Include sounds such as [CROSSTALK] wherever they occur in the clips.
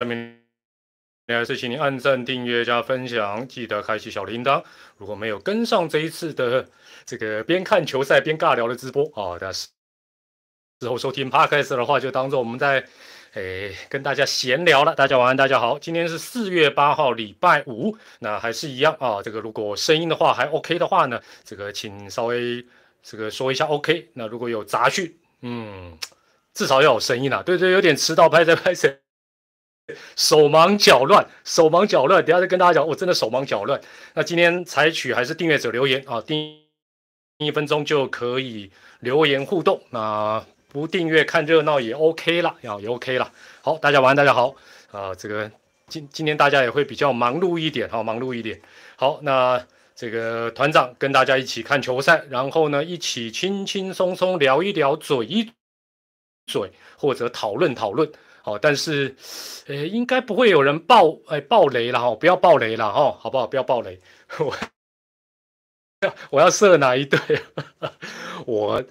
下面还是请您按赞、订阅加分享，记得开启小铃铛。如果没有跟上这一次的这个边看球赛边尬聊的直播啊，但是之后收听 podcast 的话，就当做我们在诶跟大家闲聊了。大家晚安，大家好，今天是四月八号，礼拜五。那还是一样啊，这个如果声音的话还 OK 的话呢，这个请稍微这个说一下 OK。那如果有杂讯，嗯，至少要有声音啊。对对，有点迟到，拍在拍谁？手忙脚乱，手忙脚乱。等下再跟大家讲，我真的手忙脚乱。那今天采取还是订阅者留言啊，订一分钟就可以留言互动。那不订阅看热闹也 OK 了，啊也 OK 了。好，大家晚安，大家好啊。这个今今天大家也会比较忙碌一点，好忙碌一点。好，那这个团长跟大家一起看球赛，然后呢一起轻轻松松聊一聊，嘴一嘴或者讨论讨论。哦，但是，呃，应该不会有人爆，哎，爆雷了哈，不要爆雷了哈，好不好？不要爆雷，[LAUGHS] 我要我要射哪一队？[LAUGHS] 我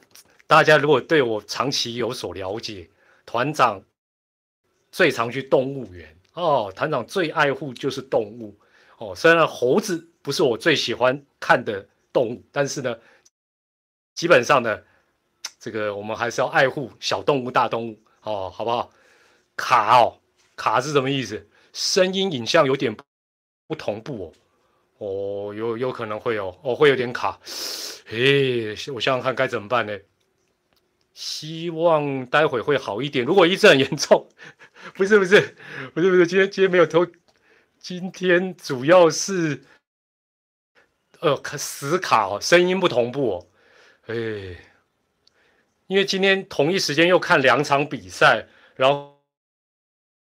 大家如果对我长期有所了解，团长最常去动物园哦，团长最爱护就是动物哦。虽然猴子不是我最喜欢看的动物，但是呢，基本上呢，这个我们还是要爱护小动物、大动物哦，好不好？卡哦，卡是什么意思？声音、影像有点不同步哦，哦，有有可能会有，哦，会有点卡。诶，我想想看该怎么办呢？希望待会会好一点。如果一直很严重，[LAUGHS] 不是不是不是不是，今天今天没有偷，今天主要是呃卡死卡哦，声音不同步哦。诶，因为今天同一时间又看两场比赛，然后。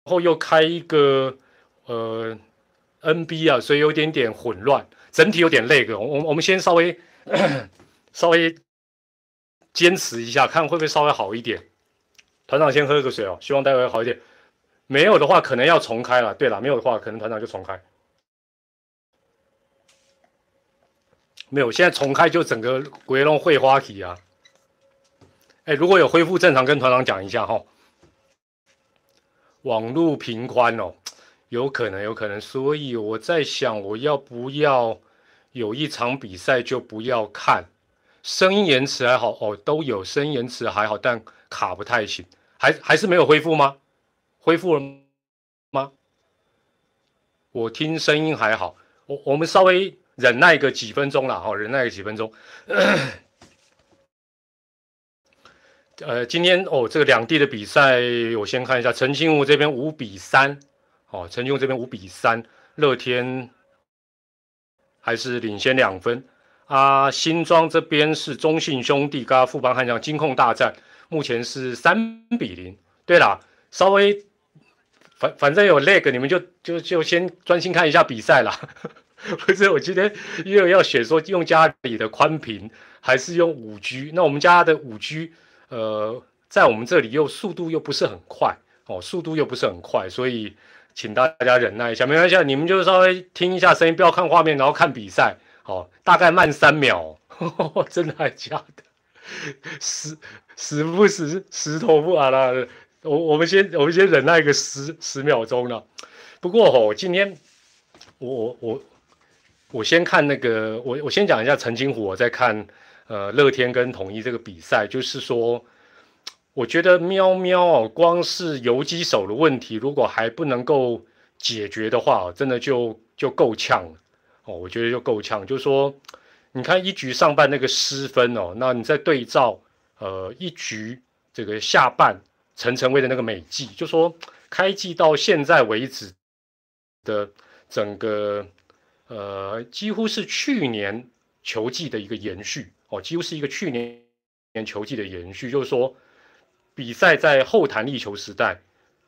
然后又开一个呃 NB 啊，所以有点点混乱，整体有点累个。我我们先稍微 [COUGHS] 稍微坚持一下，看会不会稍微好一点。团长先喝个水哦，希望待会好一点。没有的话，可能要重开了。对了，没有的话，可能团长就重开。没有，现在重开就整个鬼龙会花体啊。哎，如果有恢复正常，跟团长讲一下哈。网络频宽哦，有可能，有可能，所以我在想，我要不要有一场比赛就不要看，声音延迟还好哦，都有声音延迟还好，但卡不太行，还还是没有恢复吗？恢复了吗？我听声音还好，我我们稍微忍耐个几分钟了哈，忍耐个几分钟。呃，今天哦，这个两地的比赛，我先看一下，陈清湖这边五比三，哦，陈清湖这边五比三，乐天还是领先两分啊。新庄这边是中信兄弟跟富邦悍将金控大战，目前是三比零。对了，稍微反反正有 leg，你们就就就先专心看一下比赛啦。[LAUGHS] 不是，我今天因为要选说用家里的宽屏还是用五 G，那我们家的五 G。呃，在我们这里又速度又不是很快哦，速度又不是很快，所以请大家忍耐一下，没关系，你们就稍微听一下声音，不要看画面，然后看比赛，好，大概慢三秒，[LAUGHS] 真的还假的？死死不死，石头不啊啦，我我们先我们先忍耐个十十秒钟了。不过吼，今天我我我我先看那个，我我先讲一下陈金虎，我在看。呃，乐天跟统一这个比赛，就是说，我觉得喵喵哦，光是游击手的问题，如果还不能够解决的话，真的就就够呛了哦。我觉得就够呛，就是说，你看一局上半那个失分哦，那你再对照呃一局这个下半陈晨威的那个美记，就说开季到现在为止的整个呃几乎是去年球季的一个延续。哦，几乎是一个去年年球季的延续，就是说，比赛在后弹力球时代，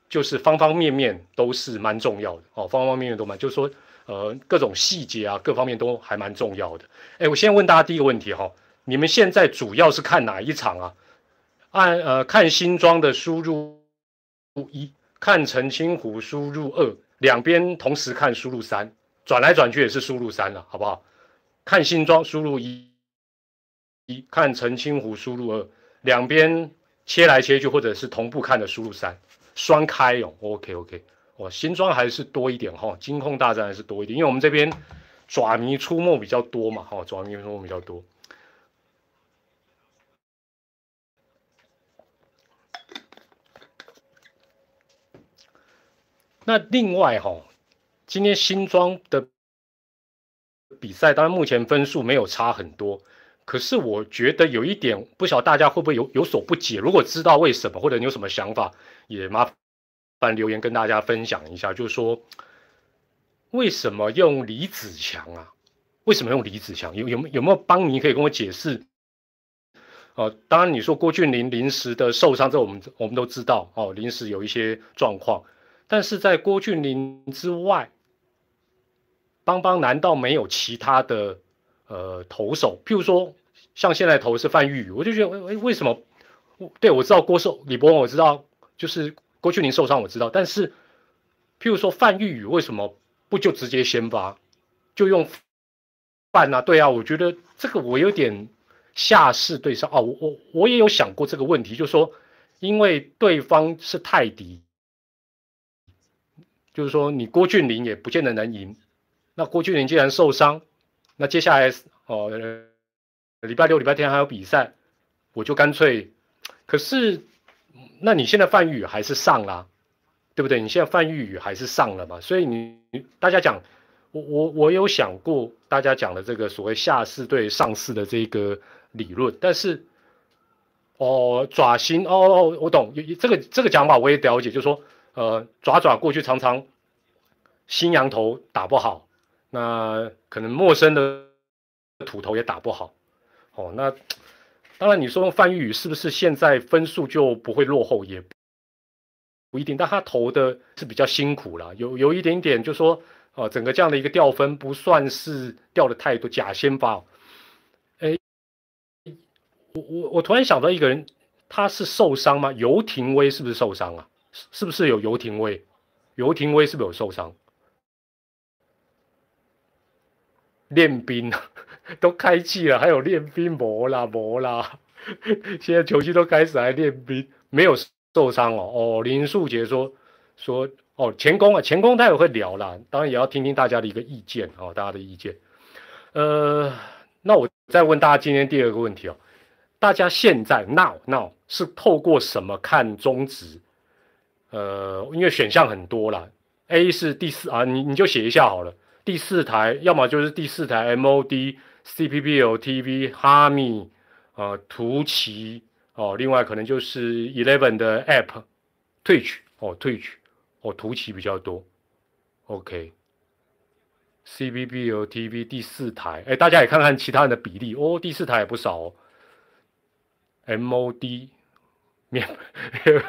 就是方方面面都是蛮重要的哦，方方面面都蛮，就是说，呃，各种细节啊，各方面都还蛮重要的。哎，我先问大家第一个问题哈，你们现在主要是看哪一场啊？按呃，看新庄的输入一，看陈清湖输入二，两边同时看输入三，转来转去也是输入三了，好不好？看新庄输入一。一看陈清湖输入二，两边切来切去，或者是同步看的输入三，双开哦。OK OK 哦，新装还是多一点哈，金控大战还是多一点，因为我们这边爪迷出没比较多嘛，哈，爪迷出没比较多。那另外哈，今天新装的比赛，当然目前分数没有差很多，可是我觉得有一点，不晓得大家会不会有有所不解？如果知道为什么，或者你有什么想法，也麻烦。留言跟大家分享一下，就是说，为什么用李子强啊？为什么用李子强？有有有没有帮你可以跟我解释？哦，当然你说郭俊霖临时的受伤，这我们我们都知道哦，临时有一些状况，但是在郭俊霖之外，邦邦难道没有其他的呃投手？譬如说，像现在投是范玉宇，我就觉得为为什么？对我知道郭寿李博文，我知道就是。郭俊霖受伤我知道，但是，譬如说范玉宇为什么不就直接先发，就用范啊？对啊，我觉得这个我有点下士对上哦，我我我也有想过这个问题，就是说，因为对方是泰迪，就是说你郭俊霖也不见得能赢。那郭俊霖既然受伤，那接下来哦，礼拜六、礼拜天还有比赛，我就干脆，可是。那你现在范玉宇还是上啦，对不对？你现在范玉宇还是上了嘛？所以你大家讲，我我我有想过大家讲的这个所谓下市对上市的这个理论，但是哦爪心哦哦我懂，这个这个讲法我也了解，就是说呃爪爪过去常常新羊头打不好，那可能陌生的土头也打不好，哦那。当然，你说范玉宇是不是现在分数就不会落后？也不一定，但他投的是比较辛苦啦，有有一点点，就说哦，整个这样的一个掉分不算是掉的太多。假先发，哎，我我我突然想到一个人，他是受伤吗？游廷威是不是受伤啊？是不是有游廷威？游廷威是不是有受伤？练兵啊。[LAUGHS] 都开季了，还有练兵磨啦磨啦，[LAUGHS] 现在球季都开始还练兵，没有受伤哦。哦，林树杰说说哦，前攻啊，前攻他也会聊啦，当然也要听听大家的一个意见哦，大家的意见。呃，那我再问大家今天第二个问题哦，大家现在 now now 是透过什么看中值？呃，因为选项很多啦 a 是第四啊，你你就写一下好了，第四台，要么就是第四台 MOD。CPBL TV、哈密、呃、图奇哦，另外可能就是 Eleven 的 App、Twitch 哦，Twitch 哦，图奇比较多。OK，CPBL TV 第四台，哎，大家也看看其他人的比例哦，第四台也不少哦。MOD 免，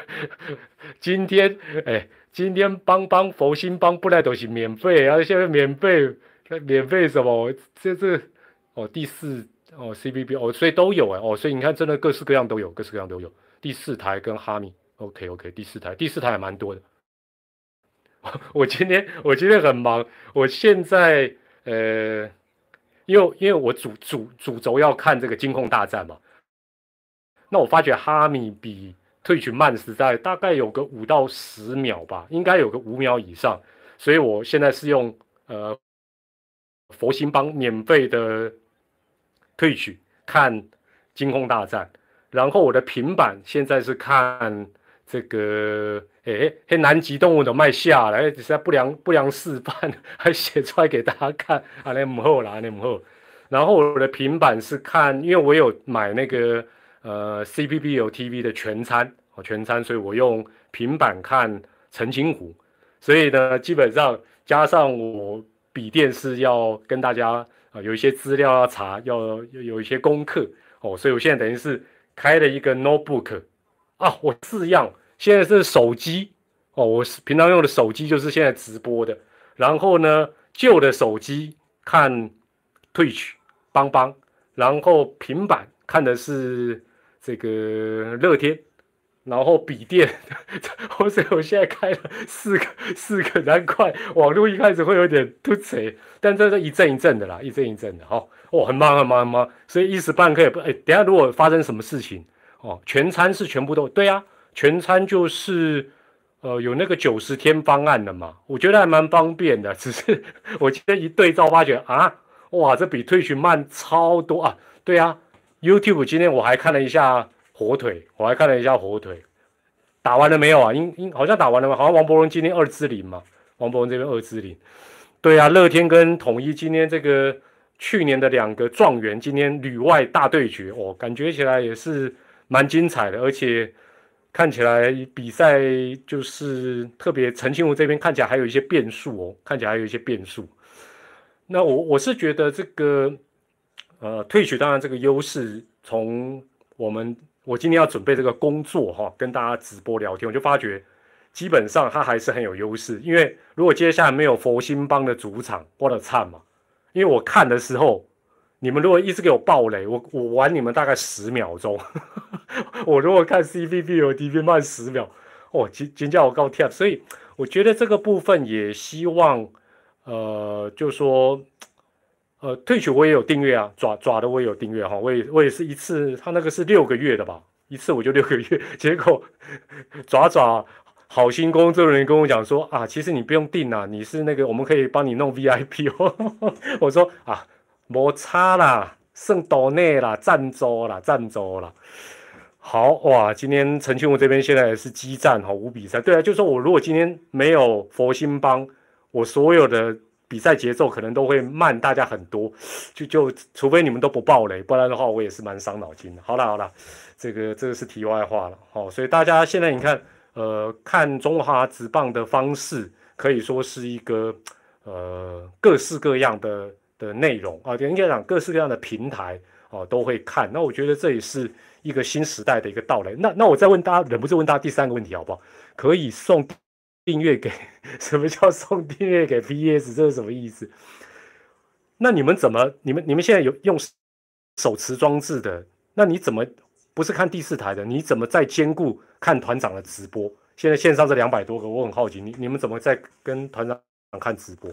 [LAUGHS] 今天哎，今天帮帮佛心帮不来都是免费然啊，现在免费，免费什么？这这。哦，第四哦，CBB 哦，所以都有哎哦，所以你看，真的各式各样都有，各式各样都有。第四台跟哈密，OK OK，第四台，第四台还蛮多的。[LAUGHS] 我今天我今天很忙，我现在呃，因为因为我主主主轴要看这个金控大战嘛，那我发觉哈密比退群慢实在大概有个五到十秒吧，应该有个五秒以上，所以我现在是用呃佛心帮免费的。退取看金空大战，然后我的平板现在是看这个，哎，嘿，南极动物的卖下来，只是在不良不良示范，[LAUGHS] 还写出来给大家看，啊，那母后啦，那母后。然后我的平板是看，因为我有买那个呃，C P P 有 T V 的全餐哦，全餐，所以我用平板看澄清湖，所以呢，基本上加上我笔电是要跟大家啊。有一些资料要查，要有一些功课哦，所以我现在等于是开了一个 notebook 啊，我四样，现在是手机哦，我是平常用的手机就是现在直播的，然后呢，旧的手机看 Twitch 帮帮，然后平板看的是这个乐天。然后笔电，[LAUGHS] 或者我现在开了四个四个难怪网络一开始会有点突锤，但这是一阵一阵的啦，一阵一阵的哦，哦，很忙很忙很忙，所以一时半刻也不哎，等下如果发生什么事情哦，全餐是全部都对啊，全餐就是呃，有那个九十天方案的嘛，我觉得还蛮方便的。只是我今天一对照发觉啊，哇，这比退群慢超多啊！对啊，YouTube 今天我还看了一下火腿，我还看了一下火腿，打完了没有啊？应应好像打完了吗？好像王博荣今天二支零嘛，王博荣这边二支零。对啊，乐天跟统一今天这个去年的两个状元，今天旅外大对决哦，感觉起来也是蛮精彩的，而且。看起来比赛就是特别陈庆武这边看起来还有一些变数哦，看起来还有一些变数。那我我是觉得这个呃退取当然这个优势，从我们我今天要准备这个工作哈，跟大家直播聊天，我就发觉基本上它还是很有优势。因为如果接下来没有佛心帮的主场，我的惨嘛！因为我看的时候。你们如果一直给我爆雷，我我玩你们大概十秒钟。[LAUGHS] 我如果看 C P B 有 D B 慢十秒，哦，今今叫我告跳。所以我觉得这个部分也希望，呃，就说，呃，退取我也有订阅啊，爪爪的我也有订阅哈，我也我也是一次，他那个是六个月的吧，一次我就六个月，[LAUGHS] 结果爪爪好心工作人员跟我讲说啊，其实你不用订啊，你是那个我们可以帮你弄 V I P 哦。[LAUGHS] 我说啊。摩擦啦，圣多内啦，赞助啦，赞助啦。好哇，今天陈庆武这边现在是激战哈，五比三。对啊，就说我如果今天没有佛心帮，我所有的比赛节奏可能都会慢大家很多。就就除非你们都不爆雷，不然的话我也是蛮伤脑筋的。好了好了，这个这个是题外话了。好，所以大家现在你看，呃，看中华职棒的方式可以说是一个呃各式各样的。的内容啊，应该讲各式各样的平台哦都会看。那我觉得这也是一个新时代的一个到来。那那我再问大家，忍不住问大家第三个问题好不好？可以送订阅给 [LAUGHS] 什么叫送订阅给 PS？这是什么意思？那你们怎么？你们你们现在有用手持装置的？那你怎么不是看第四台的？你怎么在兼顾看团长的直播？现在线上这两百多个，我很好奇，你你们怎么在跟团长看直播？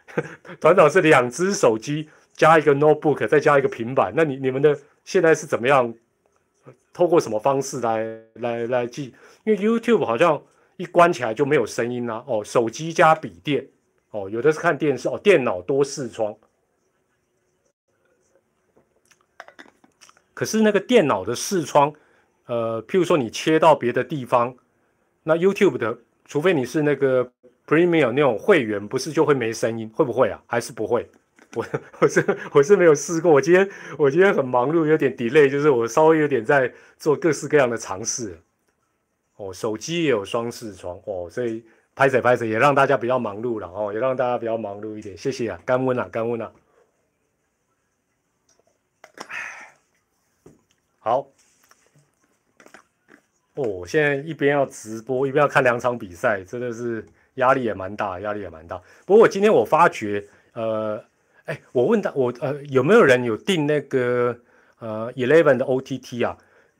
[LAUGHS] 团长是两只手机加一个 notebook，再加一个平板。那你你们的现在是怎么样？透过什么方式来来来记？因为 YouTube 好像一关起来就没有声音啦。哦，手机加笔电，哦，有的是看电视，哦，电脑多视窗。可是那个电脑的视窗，呃，譬如说你切到别的地方，那 YouTube 的，除非你是那个。Premium 那种会员不是就会没声音？会不会啊？还是不会？我我是我是没有试过。我今天我今天很忙碌，有点 delay，就是我稍微有点在做各式各样的尝试。哦，手机也有双视窗哦，所以拍着拍着也让大家比较忙碌了哦，也让大家比较忙碌一点。谢谢啊，干温啊，干温啊。好。哦，我现在一边要直播，一边要看两场比赛，真的是。压力也蛮大，压力也蛮大。不过我今天我发觉，呃，哎，我问他，我呃有没有人有订那个呃 Eleven 的 OTT 啊？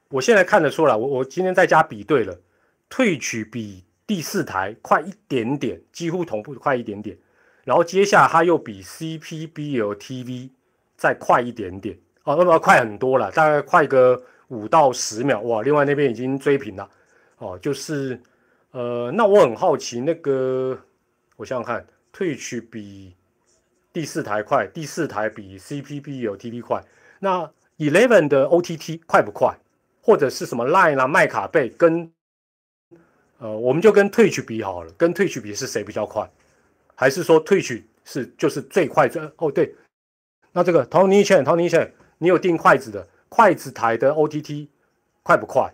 我现在看得出来，我我今天在家比对了，退取比第四台快一点点，几乎同步快一点点。然后接下来它又比 CPBL TV 再快一点点，哦，那么快很多了，大概快个五到十秒哇！另外那边已经追平了，哦，就是。呃，那我很好奇，那个我想想看，退取比第四台快，第四台比 CPB 有 TV 快，那 Eleven 的 OTT 快不快？或者是什么 Line 啊、麦卡贝跟呃，我们就跟退取比好了，跟退取比是谁比较快？还是说退取是就是最快最？哦，对，那这个 Tony Chen，Tony Chen，你有订筷子的，筷子台的 OTT 快不快？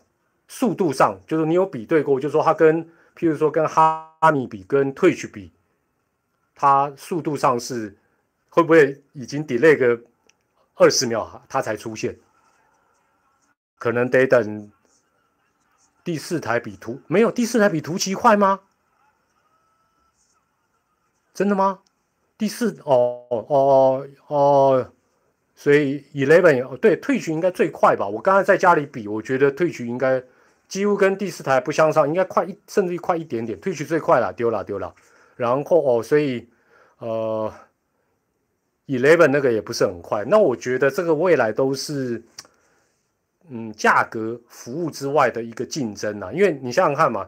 速度上，就是你有比对过，就是说它跟，譬如说跟哈米比、跟退取比，它速度上是会不会已经 delay 个二十秒它才出现？可能得等第四台比图没有第四台比图奇快吗？真的吗？第四哦哦哦哦。所以 Eleven 对退群应该最快吧？我刚才在家里比，我觉得退群应该。几乎跟第四台不相上，应该快一，甚至于快一点点。退取最快了，丢了丢了。然后哦，所以呃，Eleven 那个也不是很快。那我觉得这个未来都是嗯，价格服务之外的一个竞争啊。因为你想想看嘛，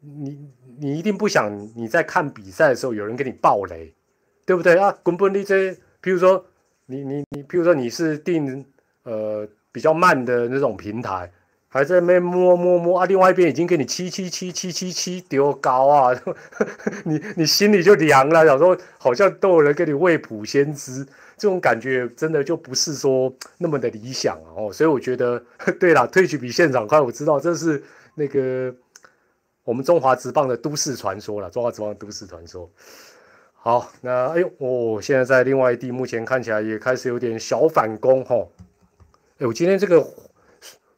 你你一定不想你在看比赛的时候有人给你爆雷，对不对啊？滚本你这，比如说你你你，比如说你是定呃比较慢的那种平台。还在那边摸摸摸啊！另外一边已经给你七七七七七七丢高啊！[LAUGHS] 你你心里就凉了，想说好像都有人给你未卜先知，这种感觉真的就不是说那么的理想哦。所以我觉得，对了，退去比现场快，我知道这是那个我们中华职棒的都市传说了，中华职棒都市传说。好，那哎呦哦，现在在另外一地，目前看起来也开始有点小反攻哈。哎，我今天这个。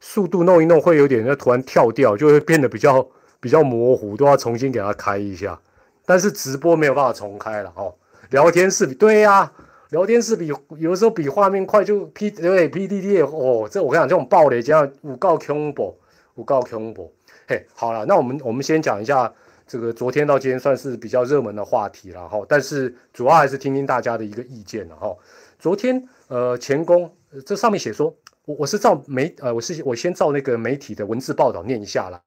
速度弄一弄会有点，那突然跳掉就会变得比较比较模糊，都要重新给它开一下。但是直播没有办法重开了哦。聊天室比对呀，聊天室比有的时候比画面快，就 P 对 P D D 哦，这我跟你讲，这种暴雷加五告 combo，五告 combo。嘿，好了，那我们我们先讲一下这个昨天到今天算是比较热门的话题了哈。但是主要还是听听大家的一个意见了哈。昨天呃前功这上面写说。我我是照媒呃，我是我先照那个媒体的文字报道念一下了，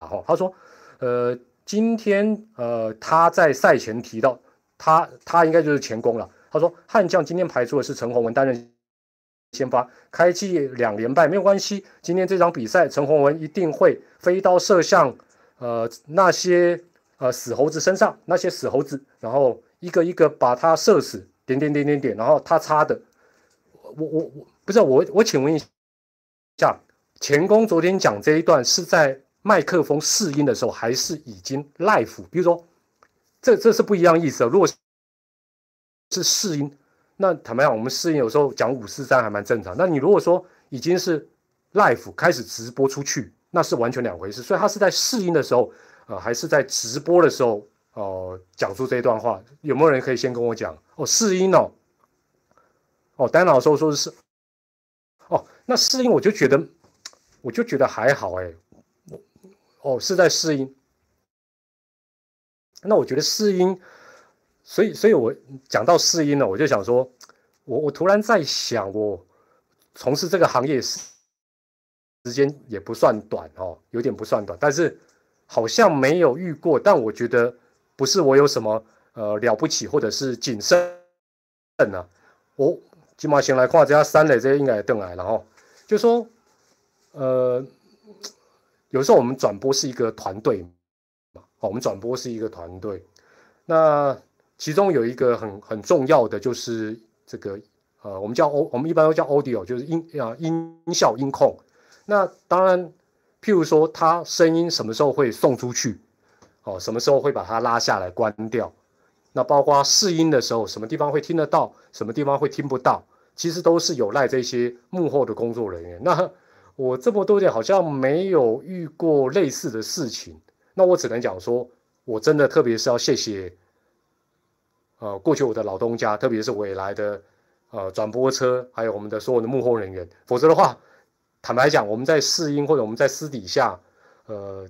然后他说，呃，今天呃他在赛前提到他他应该就是前功了。他说悍将今天排出的是陈宏文担任先发，开季两连败没有关系，今天这场比赛陈宏文一定会飞刀射向呃那些呃死猴子身上，那些死猴子，然后一个一个把他射死，点点点点点，然后他插的，我我我。不是我，我请问一下，钱工昨天讲这一段是在麦克风试音的时候，还是已经 live？比如说，这这是不一样意思。如果是试音，那坦白讲，我们试音有时候讲五四三还蛮正常。那你如果说已经是 live 开始直播出去，那是完全两回事。所以他是在试音的时候，呃，还是在直播的时候，哦，讲出这一段话？有没有人可以先跟我讲？哦，试音哦，哦，丹老师说的是。哦，那试音我就觉得，我就觉得还好哎，哦是在试音，那我觉得试音，所以所以我讲到试音了，我就想说，我我突然在想，我从事这个行业时时间也不算短哦，有点不算短，但是好像没有遇过，但我觉得不是我有什么呃了不起或者是谨慎呢，我。金马先来看这下三垒这些应该登来，然后就说，呃，有时候我们转播是一个团队嘛，哦，我们转播是一个团队，那其中有一个很很重要的就是这个，呃，我们叫 O，我们一般都叫 Audio，就是音啊音效音控。那当然，譬如说它声音什么时候会送出去，哦，什么时候会把它拉下来关掉。那包括试音的时候，什么地方会听得到，什么地方会听不到，其实都是有赖这些幕后的工作人员。那我这么多年好像没有遇过类似的事情，那我只能讲说，我真的特别是要谢谢，呃，过去我的老东家，特别是未来的呃转播车，还有我们的所有的幕后人员。否则的话，坦白讲，我们在试音或者我们在私底下，呃，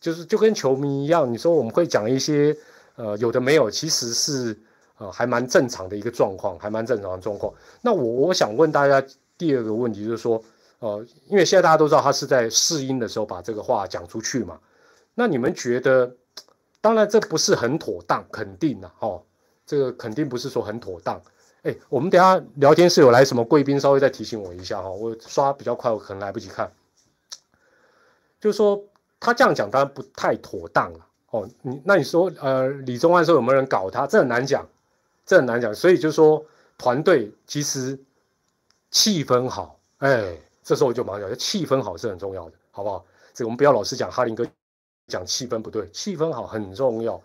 就是就跟球迷一样，你说我们会讲一些。呃，有的没有，其实是呃还蛮正常的一个状况，还蛮正常的状况。那我我想问大家第二个问题就是说，呃，因为现在大家都知道他是在试音的时候把这个话讲出去嘛，那你们觉得，当然这不是很妥当，肯定的哦，这个肯定不是说很妥当。哎，我们等下聊天室有来什么贵宾，稍微再提醒我一下哈，我刷比较快，我可能来不及看。就是说他这样讲当然不太妥当了。哦，你那你说，呃，李宗安说有没有人搞他？这很难讲，这很难讲。所以就是说团队其实气氛好，哎，这时候我就马上讲，气氛好是很重要的，好不好？这我们不要老是讲哈林哥讲气氛不对，气氛好很重要。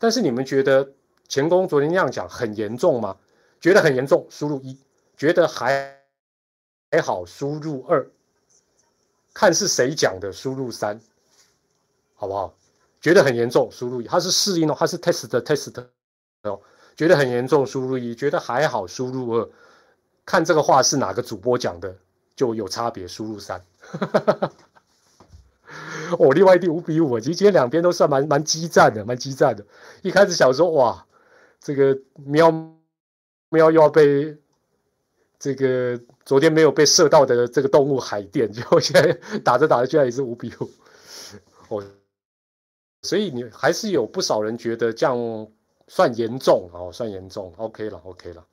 但是你们觉得前功昨天那样讲很严重吗？觉得很严重，输入一；觉得还还好，输入二；看是谁讲的，输入三，好不好？觉得很严重，输入一，他是试音哦，他是 test test 哦，觉得很严重，输入一，觉得还好，输入二，看这个话是哪个主播讲的就有差别，输入三。[LAUGHS] 哦，另外一五比五，其实今天两边都算蛮蛮激战的，蛮激战的。一开始想说哇，这个喵喵又要被这个昨天没有被射到的这个动物海淀，结果 [LAUGHS] 现在打着打着居然也是五比五，哦。所以你还是有不少人觉得这样算严重哦，算严重，OK 了，OK 了。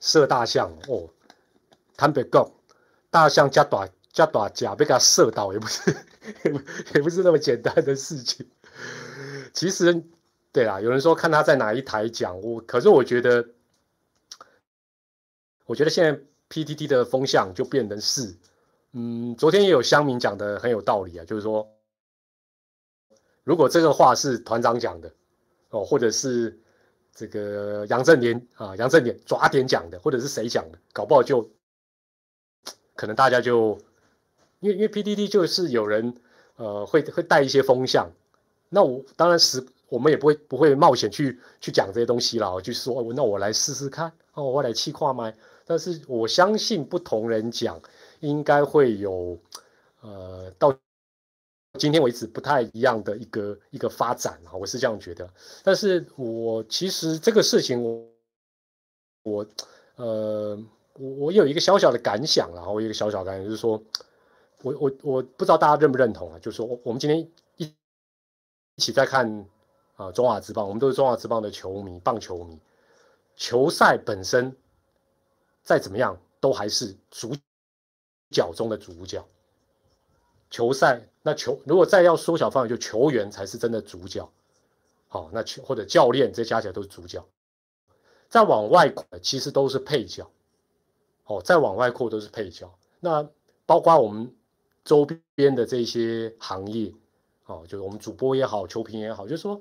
射大象哦，坦白讲，大象加大加大甲被他射到，也不是也不 [LAUGHS] 也不是那么简单的事情。其实，对啦，有人说看他在哪一台讲，我可是我觉得，我觉得现在 PTT 的风向就变成是，嗯，昨天也有乡民讲的很有道理啊，就是说，如果这个话是团长讲的，哦，或者是。这个杨振年啊，杨振年抓点讲的，或者是谁讲的，搞不好就可能大家就因为因为 PDD 就是有人呃会会带一些风向，那我当然是我们也不会不会冒险去去讲这些东西了，就说那我来试试看哦，我来气跨麦，但是我相信不同人讲应该会有呃到。今天为止不太一样的一个一个发展啊，我是这样觉得。但是我其实这个事情，我我呃我我有一个小小的感想啊，我有一个小小的感想就是说，我我我不知道大家认不认同啊，就是说我们今天一一起在看啊中华职棒，我们都是中华职棒的球迷，棒球迷，球赛本身再怎么样都还是主角中的主角。球赛那球如果再要缩小范围，就球员才是真的主角。好，那球或者教练这加起来都是主角。再往外扩，其实都是配角。哦，再往外扩都是配角。那包括我们周边的这些行业，哦，就是我们主播也好，球评也好，就是说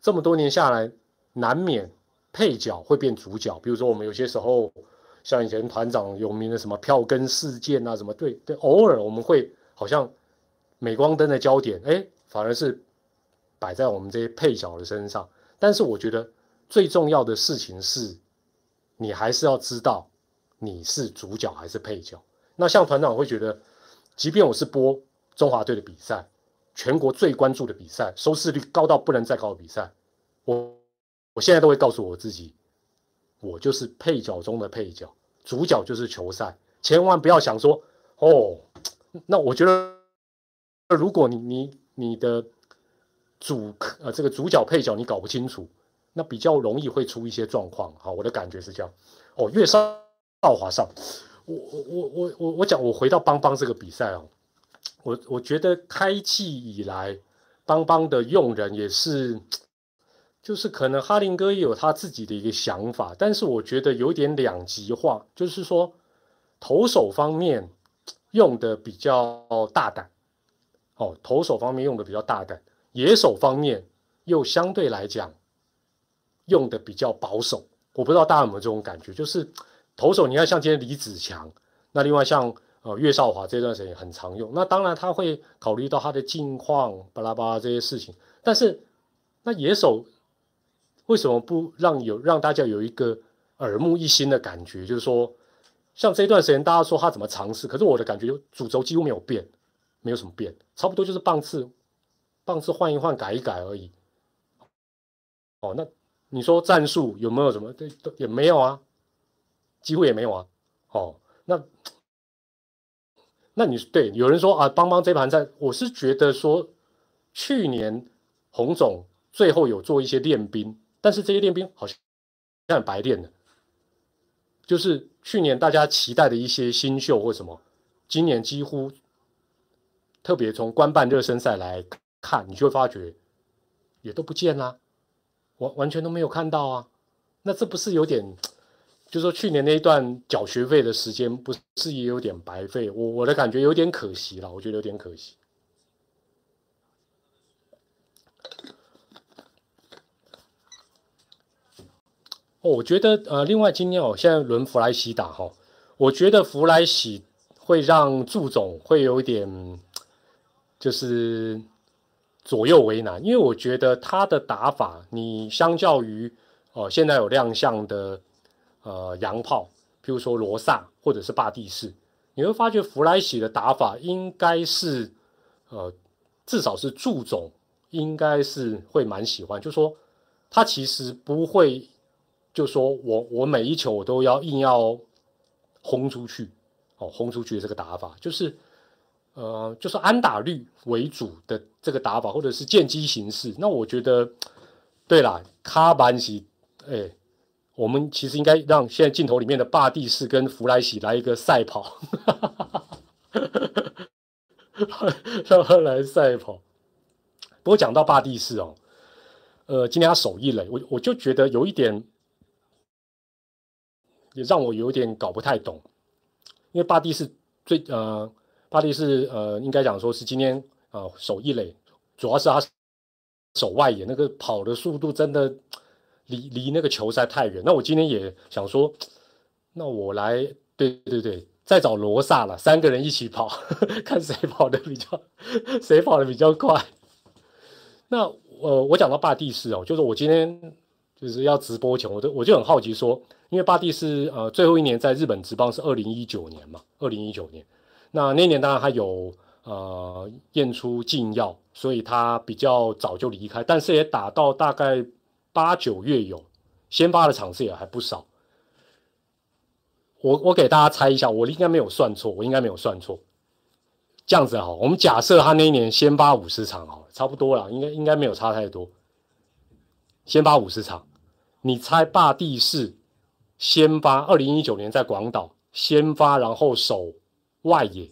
这么多年下来，难免配角会变主角。比如说我们有些时候，像以前团长有名的什么票根事件啊，什么对对，偶尔我们会好像。镁光灯的焦点，哎，反而是摆在我们这些配角的身上。但是我觉得最重要的事情是，你还是要知道你是主角还是配角。那像团长会觉得，即便我是播中华队的比赛，全国最关注的比赛，收视率高到不能再高的比赛，我我现在都会告诉我自己，我就是配角中的配角，主角就是球赛。千万不要想说，哦，那我觉得。如果你你你的主呃这个主角配角你搞不清楚，那比较容易会出一些状况。好，我的感觉是这样。哦，月少华上，我我我我我我讲，我回到邦邦这个比赛哦，我我觉得开季以来，邦邦的用人也是，就是可能哈林哥也有他自己的一个想法，但是我觉得有点两极化，就是说投手方面用的比较大胆。哦，投手方面用的比较大胆，野手方面又相对来讲用的比较保守。我不知道大家有没有这种感觉，就是投手，你看像今天李子强，那另外像呃岳少华这段时间很常用。那当然他会考虑到他的近况，巴拉巴拉这些事情。但是那野手为什么不让有让大家有一个耳目一新的感觉？就是说，像这段时间大家说他怎么尝试，可是我的感觉主轴几乎没有变。没有什么变，差不多就是棒次，棒次换一换，改一改而已。哦，那你说战术有没有什么？对，也没有啊，几乎也没有啊。哦，那那你对有人说啊，邦邦这盘菜，我是觉得说，去年洪总最后有做一些练兵，但是这些练兵好像像白练的，就是去年大家期待的一些新秀或什么，今年几乎。特别从官办热身赛来看，你就会发觉也都不见啦，完完全都没有看到啊。那这不是有点，就说去年那一段缴学费的时间，不是也有点白费？我我的感觉有点可惜了，我觉得有点可惜。哦，我觉得呃，另外今天哦，现在轮弗莱西打哈，我觉得弗莱西会让祝总会有点。就是左右为难，因为我觉得他的打法，你相较于呃现在有亮相的呃洋炮，譬如说罗萨或者是巴蒂士，你会发觉弗莱喜的打法应该是呃至少是祝总应该是会蛮喜欢，就说他其实不会就说我我每一球我都要硬要轰出去，哦轰出去的这个打法，就是呃就是安打率为主的这个打法，或者是见机行事。那我觉得，对啦，卡班西，哎，我们其实应该让现在镜头里面的巴蒂士跟弗莱喜来一个赛跑，让他来赛跑。不过讲到巴蒂士哦。呃，今天他手一垒，我我就觉得有一点，也让我有点搞不太懂，因为巴蒂是最呃，巴蒂是呃，应该讲说是今天呃手一垒，主要是他手外野那个跑的速度真的离离那个球赛太远。那我今天也想说，那我来对对对，再找罗萨了，三个人一起跑，[LAUGHS] 看谁跑的比较谁跑的比较快。那。呃，我讲到巴蒂斯哦，就是我今天就是要直播前，我都我就很好奇说，因为巴蒂斯呃最后一年在日本职棒是二零一九年嘛，二零一九年，那那年当然他有呃验出禁药，所以他比较早就离开，但是也打到大概八九月有先发的场次也还不少。我我给大家猜一下，我应该没有算错，我应该没有算错。这样子哈，我们假设他那一年先发五十场哈，差不多了，应该应该没有差太多。先发五十场，你猜霸地是先发？二零一九年在广岛先发，然后守外野，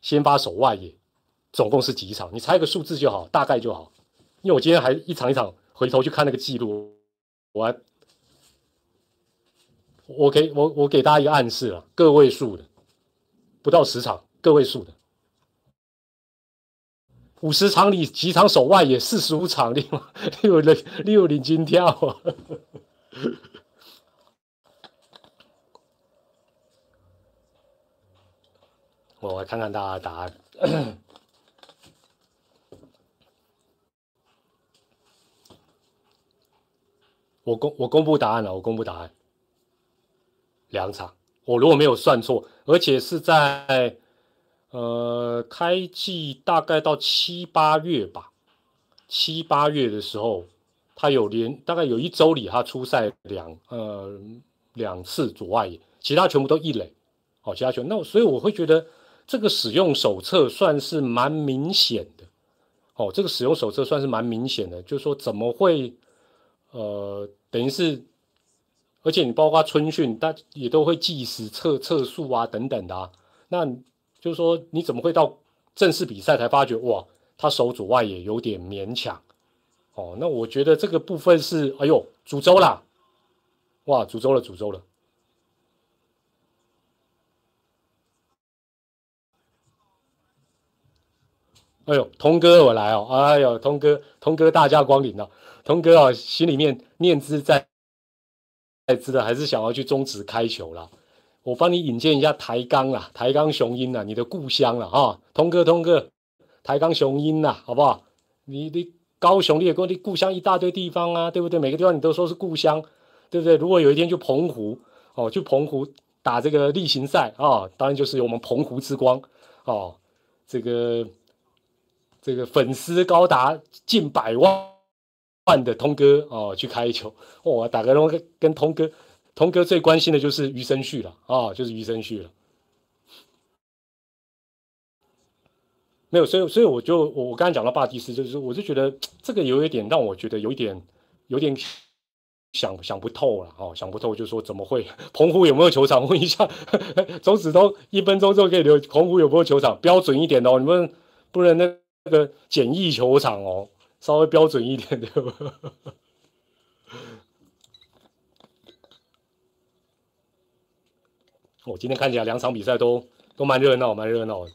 先发守外野，总共是几场？你猜个数字就好，大概就好。因为我今天还一场一场回头去看那个记录，我我给我我给大家一个暗示了，个位数的，不到十场，个位数的。五十场里几场守外也，四十五场 [LAUGHS] 六六零六零金跳啊！[COUGHS] 我来看看大家答案。我公我公布答案了，我公布答案。两场，我如果没有算错，而且是在。呃，开季大概到七八月吧，七八月的时候，他有连大概有一周里，他出赛两呃两次左外野，其他全部都一垒，哦，其他全那所以我会觉得这个使用手册算是蛮明显的，哦，这个使用手册算是蛮明显的，就是说怎么会呃等于是，而且你包括春训，他也都会计时测测速啊等等的啊，那。就是说，你怎么会到正式比赛才发觉哇，他手肘外也有点勉强哦？那我觉得这个部分是，哎呦，诅咒啦，哇，诅咒了，诅咒了！哎呦，通哥我来哦，哎呦，通哥，通哥大驾光临了，通哥啊，心里面念兹在在兹的，还是想要去中职开球了。我帮你引荐一下台钢啦，台钢雄鹰啦，你的故乡了哈，通哥通哥，台钢雄鹰啦，好不好？你你高雄列国你故乡一大堆地方啊，对不对？每个地方你都说是故乡，对不对？如果有一天去澎湖哦，去澎湖打这个例行赛啊，当然就是有我们澎湖之光哦，这个这个粉丝高达近百万换的通哥哦，去开球哦，打个龙跟通哥。通哥最关心的就是余生旭了啊，就是余生旭了。没有，所以所以我就我我刚才讲到巴蒂斯，就是我就觉得这个有一点让我觉得有一点有点想想不透了哦，想不透，就说怎么会 [LAUGHS] 澎湖有没有球场？问一下，周子东一分钟之后可以留澎湖有没有球场？标准一点哦，你们不能那个简易球场哦，稍微标准一点的。[LAUGHS] 我今天看起来两场比赛都都蛮热闹，蛮热闹的。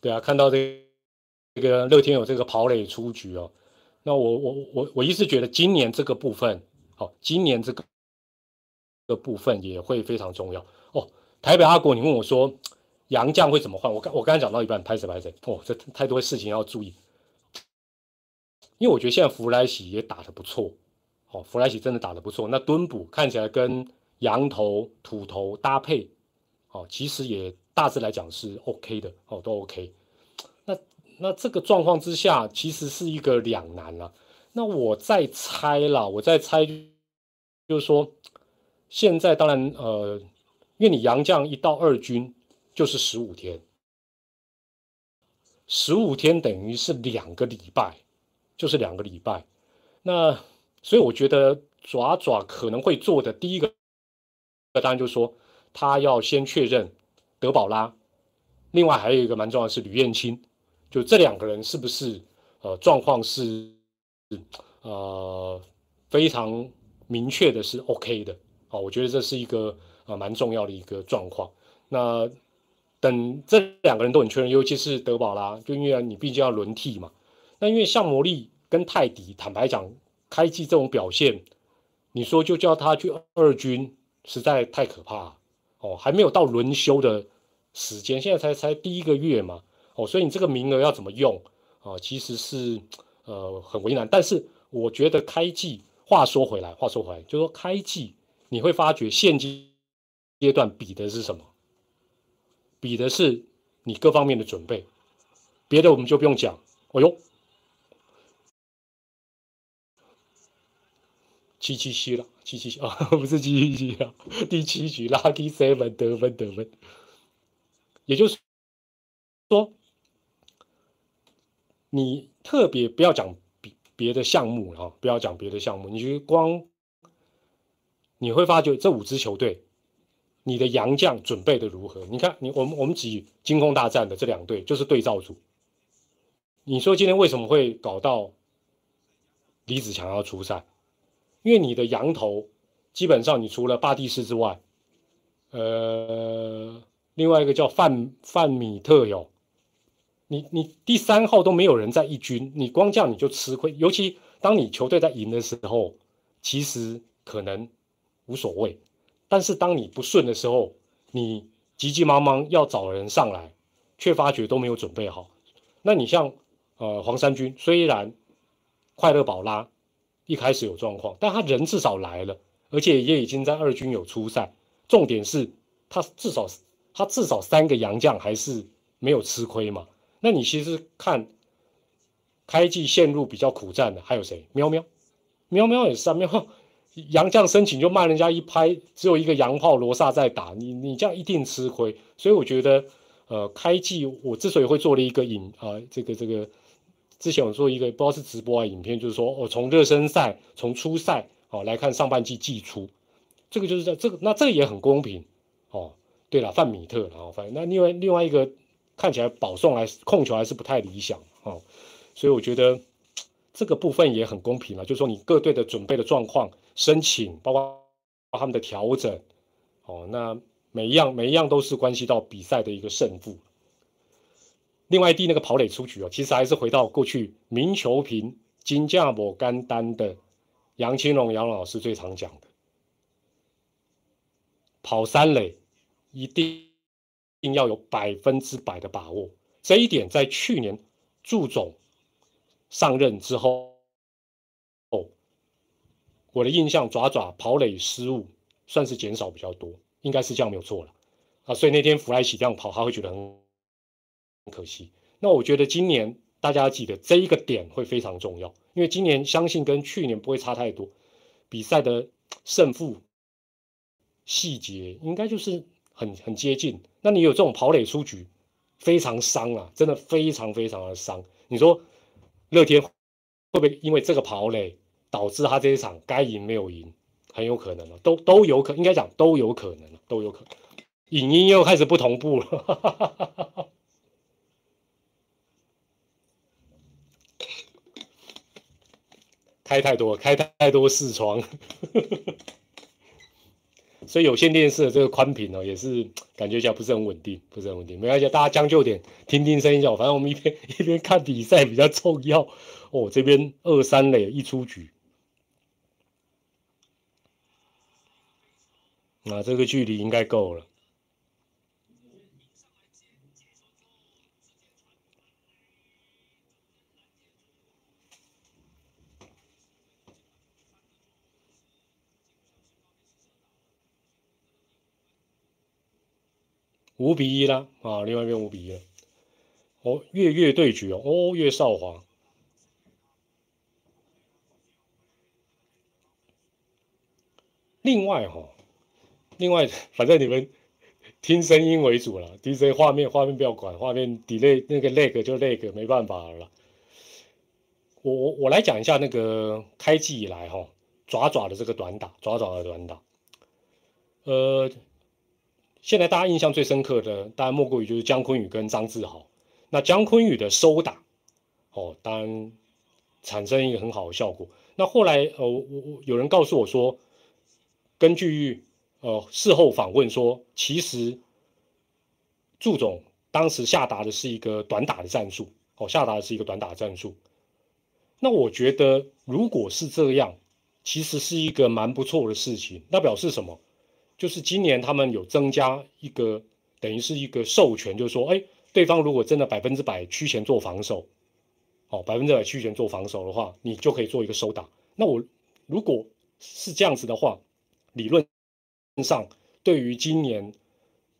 对啊，看到这这个乐天有这个跑垒出局哦，那我我我我一直觉得今年这个部分，好，今年这个的部分也会非常重要哦。台北阿国，你问我说杨将会怎么换？我刚我刚才讲到一半，拍谁拍谁？哦，这太多事情要注意，因为我觉得现在弗莱喜也打得不错。哦，弗莱奇真的打得不错。那蹲补看起来跟羊头、土头搭配，哦，其实也大致来讲是 OK 的，哦，都 OK。那那这个状况之下，其实是一个两难了。那我再猜啦，我再猜，就是说，现在当然呃，因为你杨将一到二军就是十五天，十五天等于是两个礼拜，就是两个礼拜。那所以我觉得爪爪可能会做的第一个，当然就是说他要先确认德保拉，另外还有一个蛮重要的是吕彦青，就这两个人是不是呃状况是呃非常明确的是 OK 的哦，我觉得这是一个呃蛮重要的一个状况。那等这两个人都很确认，尤其是德保拉，就因为你毕竟要轮替嘛。那因为像魔力跟泰迪，坦白讲，开季这种表现，你说就叫他去二军，实在太可怕哦，还没有到轮休的时间，现在才才第一个月嘛哦，所以你这个名额要怎么用啊？其实是呃很为难。但是我觉得开季。话说回来，话说回来，就说开季你会发觉现阶阶段比的是什么？比的是你各方面的准备，别的我们就不用讲。哎呦，七七七了，七七七啊，[LAUGHS] 不是七七七啊，第七局 lucky seven 得分得分，也就是说，你特别不要讲。别的项目啊，不要讲别的项目，你就光你会发觉这五支球队，你的洋将准备的如何？你看，你我们我们挤金空大战的这两队就是对照组。你说今天为什么会搞到李子强要出赛？因为你的羊头基本上你除了巴蒂斯之外，呃，另外一个叫范范米特哟。你你第三号都没有人在一军，你光这样你就吃亏。尤其当你球队在赢的时候，其实可能无所谓；但是当你不顺的时候，你急急忙忙要找人上来，却发觉都没有准备好。那你像呃黄山军，虽然快乐宝拉一开始有状况，但他人至少来了，而且也已经在二军有出赛。重点是他至少他至少三个洋将还是没有吃亏嘛。那你其实看开季陷入比较苦战的还有谁？喵喵，喵喵也是啊。喵，杨将申请就慢人家一拍，只有一个洋炮罗萨在打你，你这样一定吃亏。所以我觉得，呃，开季我之所以会做了一个影啊，这个这个之前我做一个不知道是直播啊影片，就是说我从热身赛从初赛哦来看上半季季初，这个就是在这个那这个也很公平哦。对了，范米特然后范那另外另外一个。看起来保送还是控球还是不太理想哦，所以我觉得这个部分也很公平了，就是说你各队的准备的状况、申请，包括他们的调整，哦，那每一样每一样都是关系到比赛的一个胜负。另外，第那个跑垒出局哦，其实还是回到过去名球评金价某干单的杨青龙杨老师最常讲的，跑三垒一定。一定要有百分之百的把握，这一点在去年祝总上任之后，我的印象爪爪跑垒失误算是减少比较多，应该是这样没有错了啊。所以那天弗莱喜这样跑，他会觉得很很可惜。那我觉得今年大家要记得这一个点会非常重要，因为今年相信跟去年不会差太多，比赛的胜负细节应该就是。很很接近，那你有这种跑垒出局，非常伤啊，真的非常非常的伤。你说乐天会不会因为这个跑垒导致他这一场该赢没有赢？很有可能了，都都有可，应该讲都有可能了，都有可能。影音又开始不同步了，开太多，开太多视窗。所以有线电视的这个宽频哦，也是感觉起来不是很稳定，不是很稳定。没关系，大家将就点，听听声音就好。反正我们一边 [LAUGHS] 一边看比赛比较重要哦。这边二三垒一出局，那这个距离应该够了。五比一啦，啊，另外一边五比一了。哦，月月对决哦，哦，岳少华。另外哈，另外，反正你们听声音为主了，DJ 画面画面不要管，画面 delay 那个 lag 就 lag，没办法了。我我我来讲一下那个开季以来哈爪爪的这个短打，爪爪的短打。呃，现在大家印象最深刻的，当然莫过于就是姜昆宇跟张志豪。那姜昆宇的收打，哦，当然产生一个很好的效果。那后来，呃，我我有人告诉我说，根据呃事后访问说，其实祝总当时下达的是一个短打的战术，哦，下达的是一个短打战术。那我觉得，如果是这样，其实是一个蛮不错的事情。那表示什么？就是今年他们有增加一个，等于是一个授权，就是说，哎，对方如果真的百分之百趋前做防守，哦，百分之百趋前做防守的话，你就可以做一个收打。那我如果是这样子的话，理论上对于今年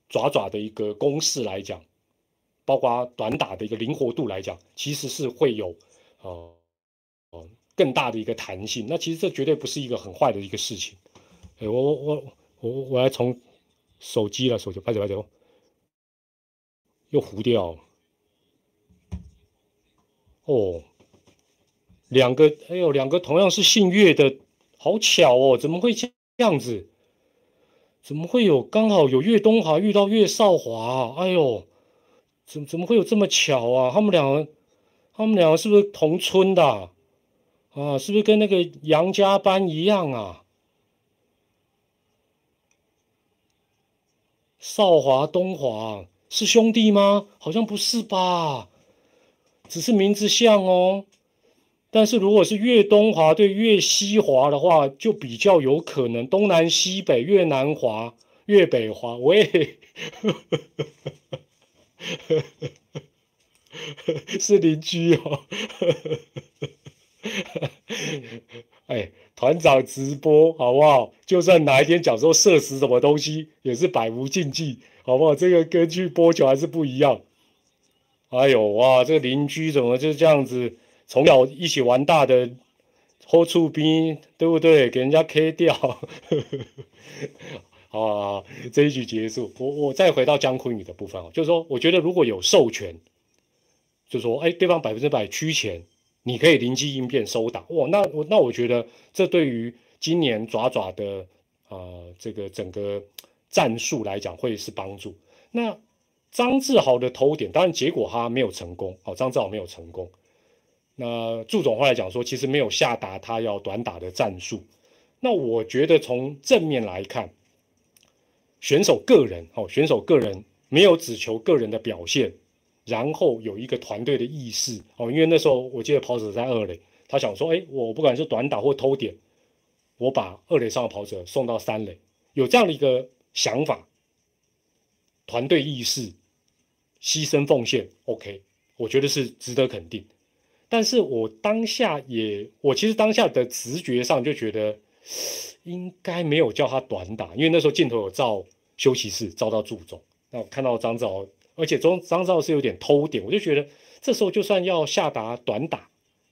爪爪的一个攻势来讲，包括短打的一个灵活度来讲，其实是会有，呃。更大的一个弹性，那其实这绝对不是一个很坏的一个事情。哎，我我我我我来从手机了，手机拍走拍走，又糊掉。哦，两个，哎呦，两个同样是姓岳的，好巧哦，怎么会这样子？怎么会有刚好有岳东华遇到岳少华？哎呦，怎怎么会有这么巧啊？他们两个，他们两个是不是同村的？啊，是不是跟那个杨家班一样啊？少华、东华是兄弟吗？好像不是吧，只是名字像哦。但是如果是粤东华对粤西华的话，就比较有可能东南西北，粤南华、粤北华，喂，[LAUGHS] 是邻居哦。[LAUGHS] 哎，团长直播好不好？就算哪一天讲说射死什么东西，也是百无禁忌，好不好？这个根据播球还是不一样。哎呦哇，这个邻居怎么就这样子？从小一起玩大的，后处兵对不对？给人家 K 掉。[LAUGHS] 啊，这一局结束，我我再回到姜昆宇的部分啊，就是说，我觉得如果有授权，就说哎，对方百分之百趋前。你可以灵机应变收档哇，那我那我觉得这对于今年爪爪的呃这个整个战术来讲会是帮助。那张志豪的偷点，当然结果他没有成功，哦，张志豪没有成功。那祝总后来讲说，其实没有下达他要短打的战术。那我觉得从正面来看，选手个人哦，选手个人没有只求个人的表现。然后有一个团队的意识哦，因为那时候我记得跑者在二垒，他想说，哎，我不管是短打或偷点，我把二垒上的跑者送到三垒，有这样的一个想法，团队意识，牺牲奉献，OK，我觉得是值得肯定。但是我当下也，我其实当下的直觉上就觉得，[SIGHS] 应该没有叫他短打，因为那时候镜头有照休息室，照到祝总，那我看到张志豪。而且张张兆是有点偷点，我就觉得这时候就算要下达短打，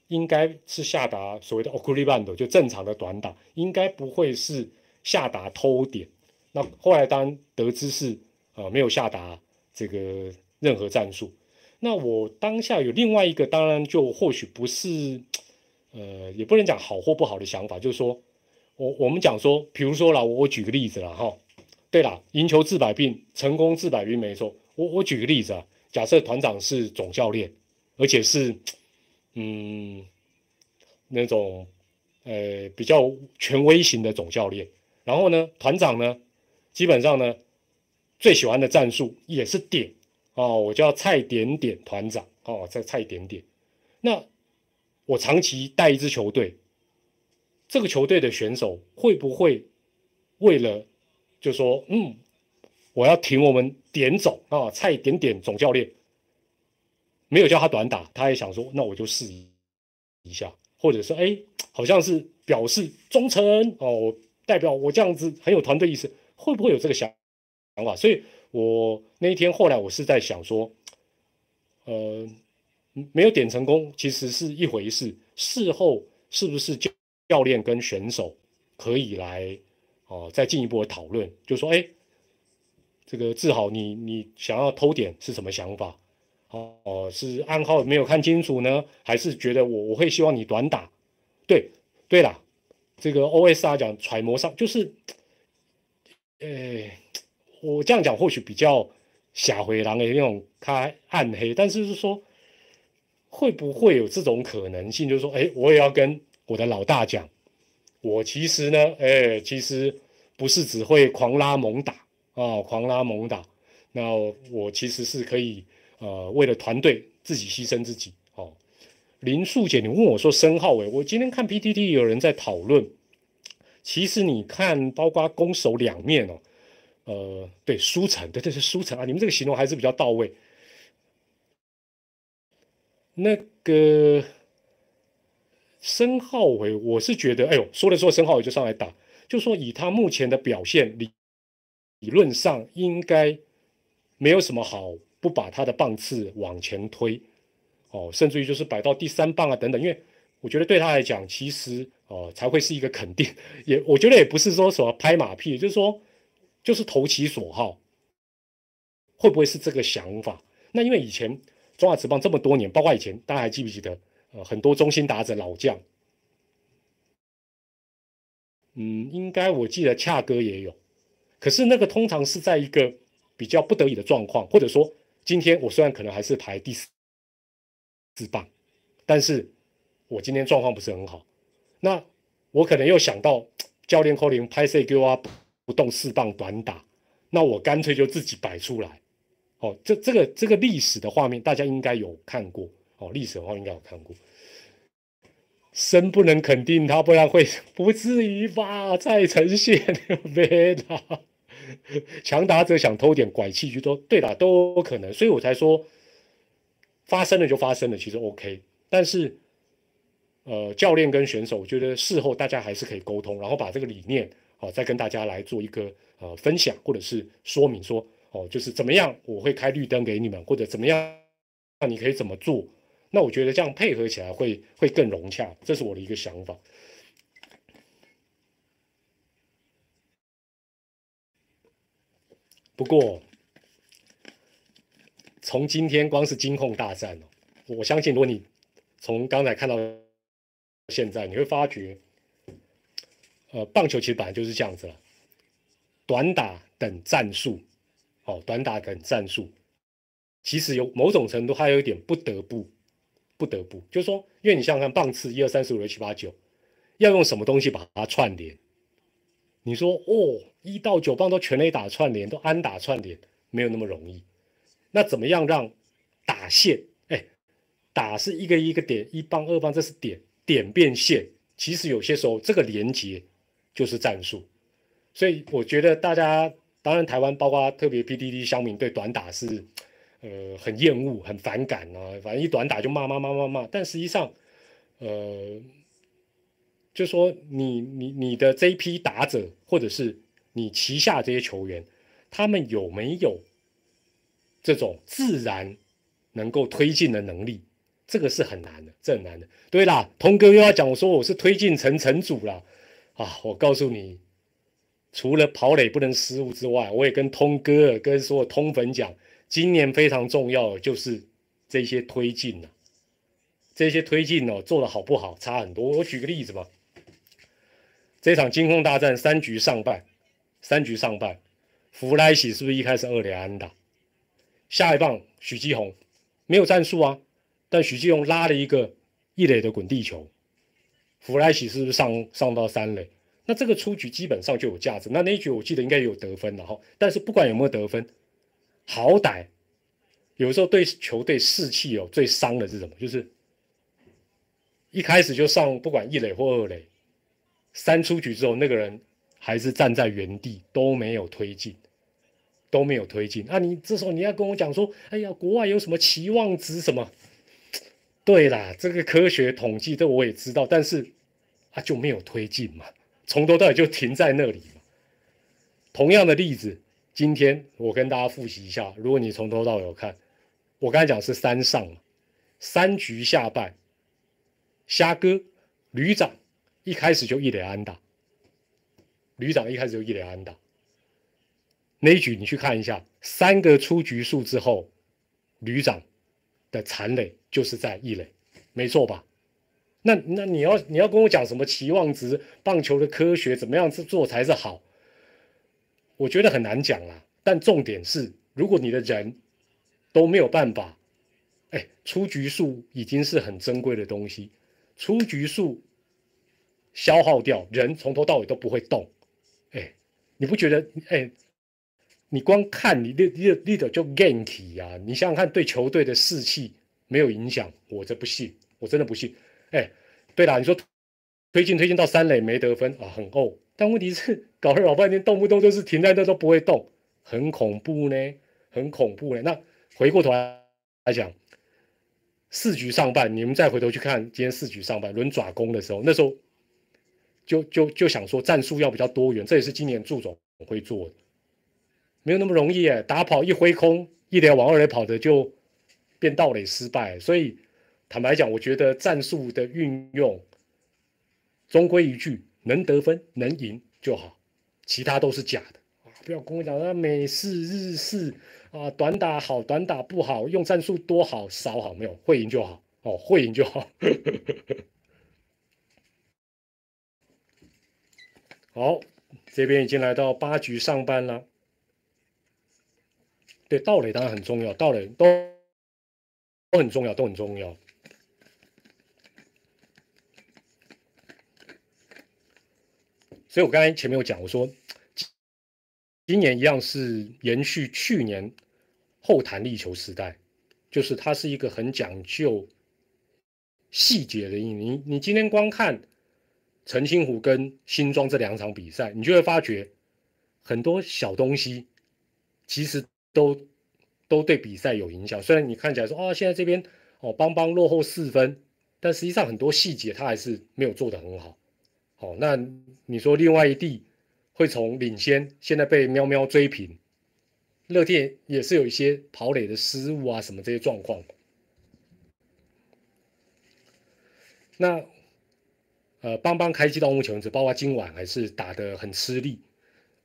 应该是下达所谓的 o c u l i band，就正常的短打，应该不会是下达偷点。那后来当得知是呃没有下达这个任何战术。那我当下有另外一个，当然就或许不是呃也不能讲好或不好的想法，就是说我我们讲说，比如说啦，我我举个例子了哈，对了，赢球治百病，成功治百病没错。我我举个例子啊，假设团长是总教练，而且是嗯那种呃比较权威型的总教练，然后呢，团长呢基本上呢最喜欢的战术也是点哦，我叫蔡点点团长哦，在蔡点点。那我长期带一支球队，这个球队的选手会不会为了就说嗯？我要停我们点总啊，蔡点点总教练没有叫他短打，他也想说，那我就试一下，或者说，哎，好像是表示忠诚哦，代表我这样子很有团队意识，会不会有这个想想法？所以我那一天后来我是在想说，呃，没有点成功其实是一回事，事后是不是教教练跟选手可以来？哦再进一步的讨论，就说哎，这个志豪你你想要偷点是什么想法？哦是暗号没有看清楚呢，还是觉得我我会希望你短打？对对啦，这个 OSR 讲揣摩上就是，呃，我这样讲或许比较下回狼的那种开暗黑，但是是说会不会有这种可能性？就是说，哎，我也要跟我的老大讲，我其实呢，哎，其实不是只会狂拉猛打啊，狂拉猛打，那我其实是可以。呃，为了团队自己牺牲自己，哦，林素姐，你问我说申浩伟，我今天看 PTT 有人在讨论，其实你看，包括攻守两面哦，呃，对，舒城，对，这是舒城啊，你们这个形容还是比较到位。那个申浩伟，我是觉得，哎呦，说了说申浩伟就上来打，就说以他目前的表现，理理论上应该没有什么好。不把他的棒次往前推，哦，甚至于就是摆到第三棒啊等等，因为我觉得对他来讲，其实哦才会是一个肯定，也我觉得也不是说什么拍马屁，就是说就是投其所好，会不会是这个想法？那因为以前中华职棒这么多年，包括以前大家还记不记得，呃，很多中心打者老将，嗯，应该我记得恰哥也有，可是那个通常是在一个比较不得已的状况，或者说。今天我虽然可能还是排第四四棒，但是我今天状况不是很好，那我可能又想到教练扣零拍 C 给我不动四棒短打，那我干脆就自己摆出来。哦，这这个这个历史的画面大家应该有看过哦，历史的话应该有看过。生不能肯定他，不然会不至于吧？再呈现没了。强打者想偷点拐气，就说对的都有可能，所以我才说发生了就发生了，其实 OK。但是，呃，教练跟选手，我觉得事后大家还是可以沟通，然后把这个理念哦，再跟大家来做一个呃分享，或者是说明说哦，就是怎么样我会开绿灯给你们，或者怎么样那你可以怎么做？那我觉得这样配合起来会会更融洽，这是我的一个想法。不过，从今天光是金控大战哦，我相信如果你从刚才看到现在，你会发觉，呃，棒球其实本来就是这样子了，短打等战术，哦，短打等战术，其实有某种程度还有一点不得不，不得不，就是说，因为你想想看，棒次一二三四五六七八九，要用什么东西把它串联？你说哦。一到九棒都全垒打串联，都安打串联，没有那么容易。那怎么样让打线？哎，打是一个一个点，一棒二棒，这是点点变线。其实有些时候这个连接就是战术。所以我觉得大家，当然台湾包括特别 PDD 乡民对短打是呃很厌恶、很反感啊，反正一短打就骂骂骂骂骂。但实际上，呃，就说你你你的这一批打者或者是。你旗下这些球员，他们有没有这种自然能够推进的能力？这个是很难的，这很难的。对啦，通哥又要讲我说我是推进成成主了啊！我告诉你，除了跑垒不能失误之外，我也跟通哥跟所有通粉讲，今年非常重要的就是这些推进了，这些推进哦做的好不好差很多。我举个例子吧，这场金控大战三局上半。三局上半，弗莱喜是不是一开始二连安打？下一棒许基宏没有战术啊，但许基宏拉了一个一垒的滚地球，弗莱喜是不是上上到三垒？那这个出局基本上就有价值。那那一局我记得应该有得分的哈。但是不管有没有得分，好歹有时候对球队士气哦最伤的是什么？就是一开始就上不管一垒或二垒，三出局之后那个人。还是站在原地都没有推进，都没有推进。那你这时候你要跟我讲说，哎呀，国外有什么期望值什么？对啦，这个科学统计这我也知道，但是啊就没有推进嘛，从头到尾就停在那里嘛。同样的例子，今天我跟大家复习一下，如果你从头到尾有看，我刚才讲是三上嘛，三局下半，虾哥旅长一开始就一垒安打。旅长一开始就一垒安打。那一局你去看一下，三个出局数之后，旅长的残垒就是在异垒，没错吧？那那你要你要跟我讲什么期望值、棒球的科学怎么样子做才是好？我觉得很难讲啦。但重点是，如果你的人都没有办法，哎，出局数已经是很珍贵的东西，出局数消耗掉，人从头到尾都不会动，哎，你不觉得？哎。你光看你 lead lead 就 ganky 呀！你想想看，对球队的士气没有影响，我这不信，我真的不信。哎，对了，你说推进推进到三垒没得分啊，很怄。但问题是搞了老半天，动不动就是停在那都不会动，很恐怖呢，很恐怖呢。那回过头来来讲，四局上半，你们再回头去看今天四局上半轮爪攻的时候，那时候就就就想说战术要比较多元，这也是今年祝总会做的。没有那么容易哎，打跑一挥空，一连往二垒跑的就变道垒失败。所以坦白讲，我觉得战术的运用终归一句，能得分能赢就好，其他都是假的啊！不要跟我讲那美式日式啊，短打好，短打不好，用战术多好少好没有，会赢就好哦，会赢就好。[LAUGHS] 好，这边已经来到八局上半了。对，道垒当然很重要，道垒都都很重要，都很重要。所以我刚才前面有讲，我说今年一样是延续去年后弹力球时代，就是它是一个很讲究细节的。你你今天光看陈清湖跟新庄这两场比赛，你就会发觉很多小东西其实。都都对比赛有影响。虽然你看起来说啊，现在这边哦邦邦落后四分，但实际上很多细节他还是没有做得很好。好，那你说另外一地会从领先，现在被喵喵追平，乐天也是有一些跑垒的失误啊，什么这些状况。那呃邦邦开机到目前为止，包括今晚还是打得很吃力。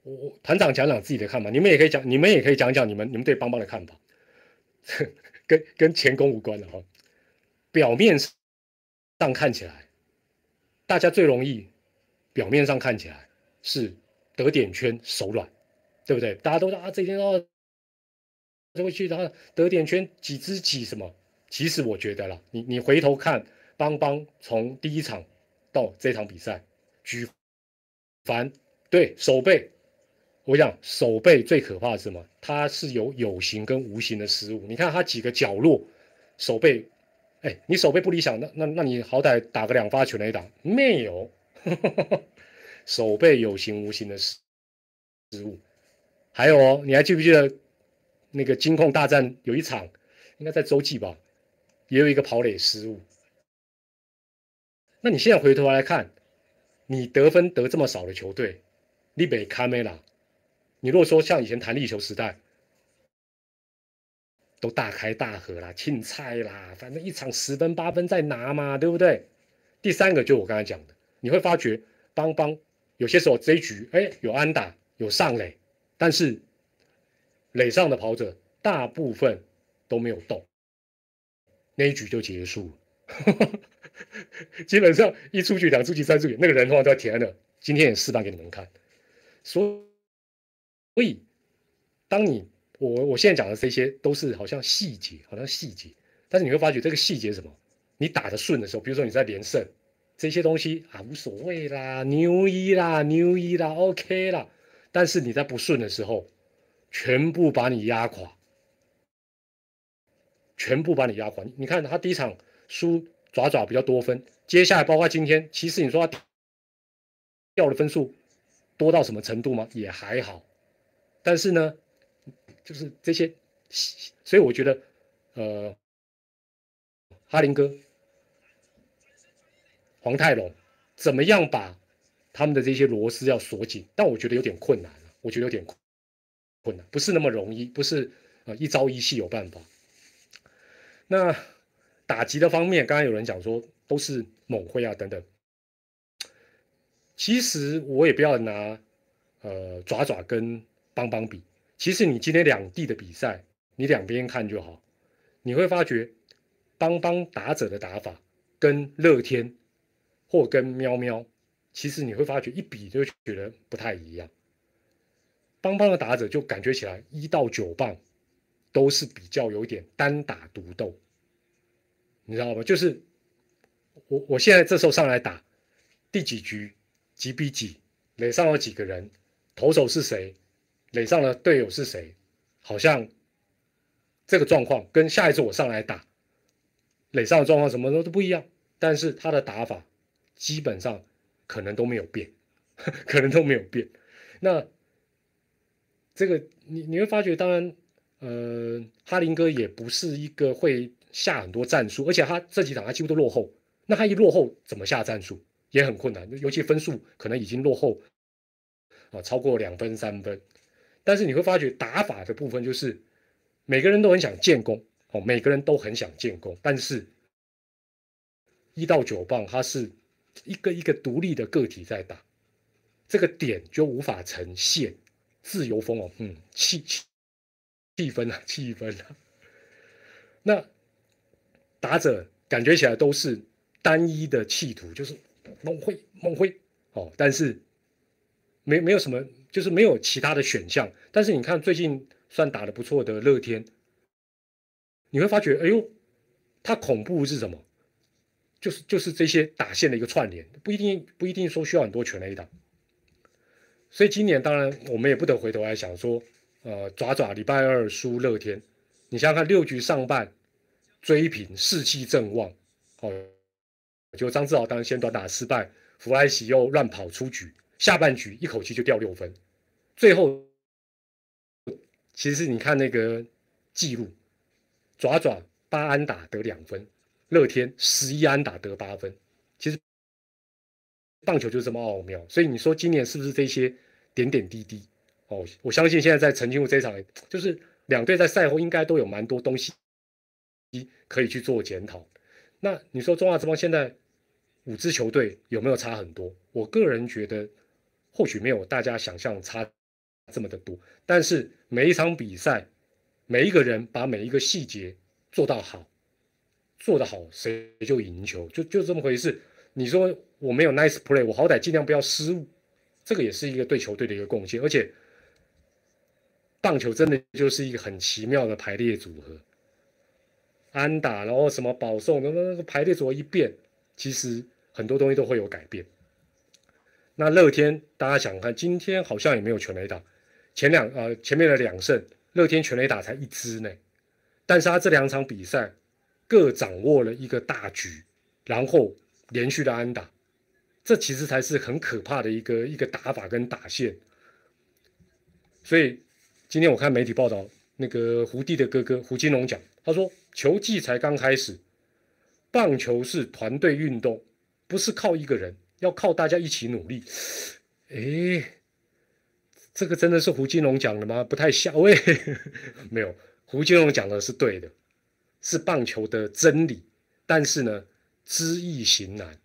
我团长讲讲自己的看法，你们也可以讲，你们也可以讲讲你们你们对邦邦的看法，[LAUGHS] 跟跟前功无关的哈。表面上看起来，大家最容易表面上看起来是得点圈手软，对不对？大家都说啊，这一天哦，就会去他得点圈几只几什么？其实我觉得啦，你你回头看邦邦从第一场到这场比赛，举凡对手背。我讲手背最可怕的是什么？它是有有形跟无形的失误。你看它几个角落，手背，哎，你手背不理想，那那那你好歹打个两发全垒打，没有，[LAUGHS] 手背有形无形的失失误。还有哦，你还记不记得那个金控大战有一场，应该在洲际吧，也有一个跑垒失误。那你现在回头来看，你得分得这么少的球队，你被卡梅拉。你如果说像以前弹力球时代，都大开大合啦，庆菜啦，反正一场十分八分再拿嘛，对不对？第三个就我刚才讲的，你会发觉邦邦有些时候这一局哎有安打有上垒，但是垒上的跑者大部分都没有动，那一局就结束。[LAUGHS] 基本上一出局两出局三出局，那个人通常都要填的。今天也示范给你们看，所。所以，当你我我现在讲的这些都是好像细节，好像细节，但是你会发觉这个细节什么？你打的顺的时候，比如说你在连胜，这些东西啊无所谓啦，牛一啦，牛一啦，OK 啦。但是你在不顺的时候，全部把你压垮，全部把你压垮。你看他第一场输爪爪比较多分，接下来包括今天，其实你说他掉的分数多到什么程度吗？也还好。但是呢，就是这些，所以我觉得，呃，哈林哥、黄泰龙怎么样把他们的这些螺丝要锁紧？但我觉得有点困难我觉得有点困难，不是那么容易，不是呃一朝一夕有办法。那打击的方面，刚刚有人讲说都是猛挥啊等等，其实我也不要拿呃爪爪跟邦邦比，其实你今天两地的比赛，你两边看就好，你会发觉邦邦打者的打法跟乐天或跟喵喵，其实你会发觉一比就觉得不太一样。邦邦的打者就感觉起来一到九棒都是比较有点单打独斗，你知道吗？就是我我现在这时候上来打第几局几比几，垒上有几个人，投手是谁，垒上的队友是谁，好像这个状况跟下一次我上来打垒上的状况什么都都不一样，但是他的打法基本上可能都没有变，[LAUGHS] 可能都没有变，那。这个你你会发觉，当然，呃，哈林哥也不是一个会下很多战术，而且他这几场他几乎都落后，那他一落后怎么下战术也很困难，尤其分数可能已经落后啊超过两分三分，但是你会发觉打法的部分就是每个人都很想建功哦，每个人都很想建功，但是一到九棒他是一个一个独立的个体在打，这个点就无法呈现。自由风哦，嗯，气气气氛啊，[LAUGHS] 气氛啊。那打者感觉起来都是单一的企图，就是猛挥猛挥哦，但是没没有什么，就是没有其他的选项。但是你看最近算打的不错的乐天，你会发觉，哎呦，它恐怖是什么？就是就是这些打线的一个串联，不一定不一定说需要很多全垒打。所以今年当然我们也不得回头来想说，呃，爪爪礼拜二输乐天，你想想看六局上半追平士气正旺，哦，就张志豪当然先短打失败，弗莱喜又乱跑出局，下半局一口气就掉六分，最后其实你看那个记录，爪爪八安打得两分，乐天十一安打得八分，其实。棒球就是这么奥妙，所以你说今年是不是这些点点滴滴？哦，我相信现在在陈金武这场，就是两队在赛后应该都有蛮多东西可以去做检讨。那你说中华之邦现在五支球队有没有差很多？我个人觉得或许没有大家想象差这么的多，但是每一场比赛，每一个人把每一个细节做到好，做得好，谁就赢球，就就这么回事。你说我没有 nice play，我好歹尽量不要失误，这个也是一个对球队的一个贡献。而且，棒球真的就是一个很奇妙的排列组合，安打，然后什么保送，那那个排列组合一变，其实很多东西都会有改变。那乐天，大家想看，今天好像也没有全垒打，前两呃前面的两胜，乐天全垒打才一支呢，但是他这两场比赛各掌握了一个大局，然后。连续的安打，这其实才是很可怕的一个一个打法跟打线。所以今天我看媒体报道，那个胡弟的哥哥胡金龙讲，他说球技才刚开始，棒球是团队运动，不是靠一个人，要靠大家一起努力。哎，这个真的是胡金龙讲的吗？不太像。喂，[LAUGHS] 没有，胡金龙讲的是对的，是棒球的真理。但是呢？知易行难，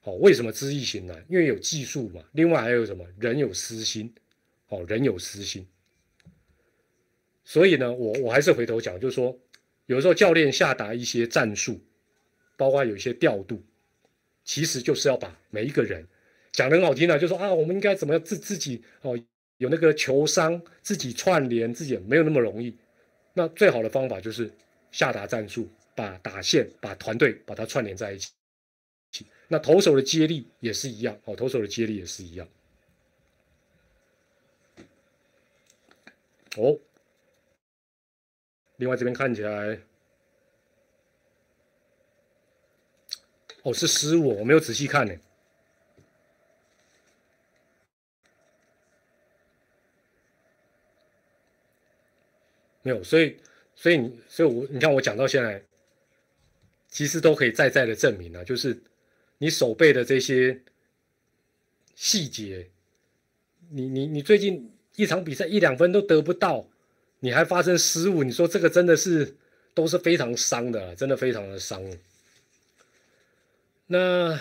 好，为什么知易行难？因为有技术嘛。另外还有什么？人有私心，哦，人有私心。所以呢，我我还是回头讲，就是说，有时候教练下达一些战术，包括有一些调度，其实就是要把每一个人讲得很好听的，就说啊，我们应该怎么样自自己哦，有那个球商，自己串联，自己没有那么容易。那最好的方法就是下达战术。把打线、把团队把它串联在一起，那投手的接力也是一样，哦，投手的接力也是一样。哦，另外这边看起来，哦，是失误，我没有仔细看呢，没有，所以，所以你，所以我，你看我讲到现在。其实都可以再再的证明了，就是你手背的这些细节，你你你最近一场比赛一两分都得不到，你还发生失误，你说这个真的是都是非常伤的，真的非常的伤。那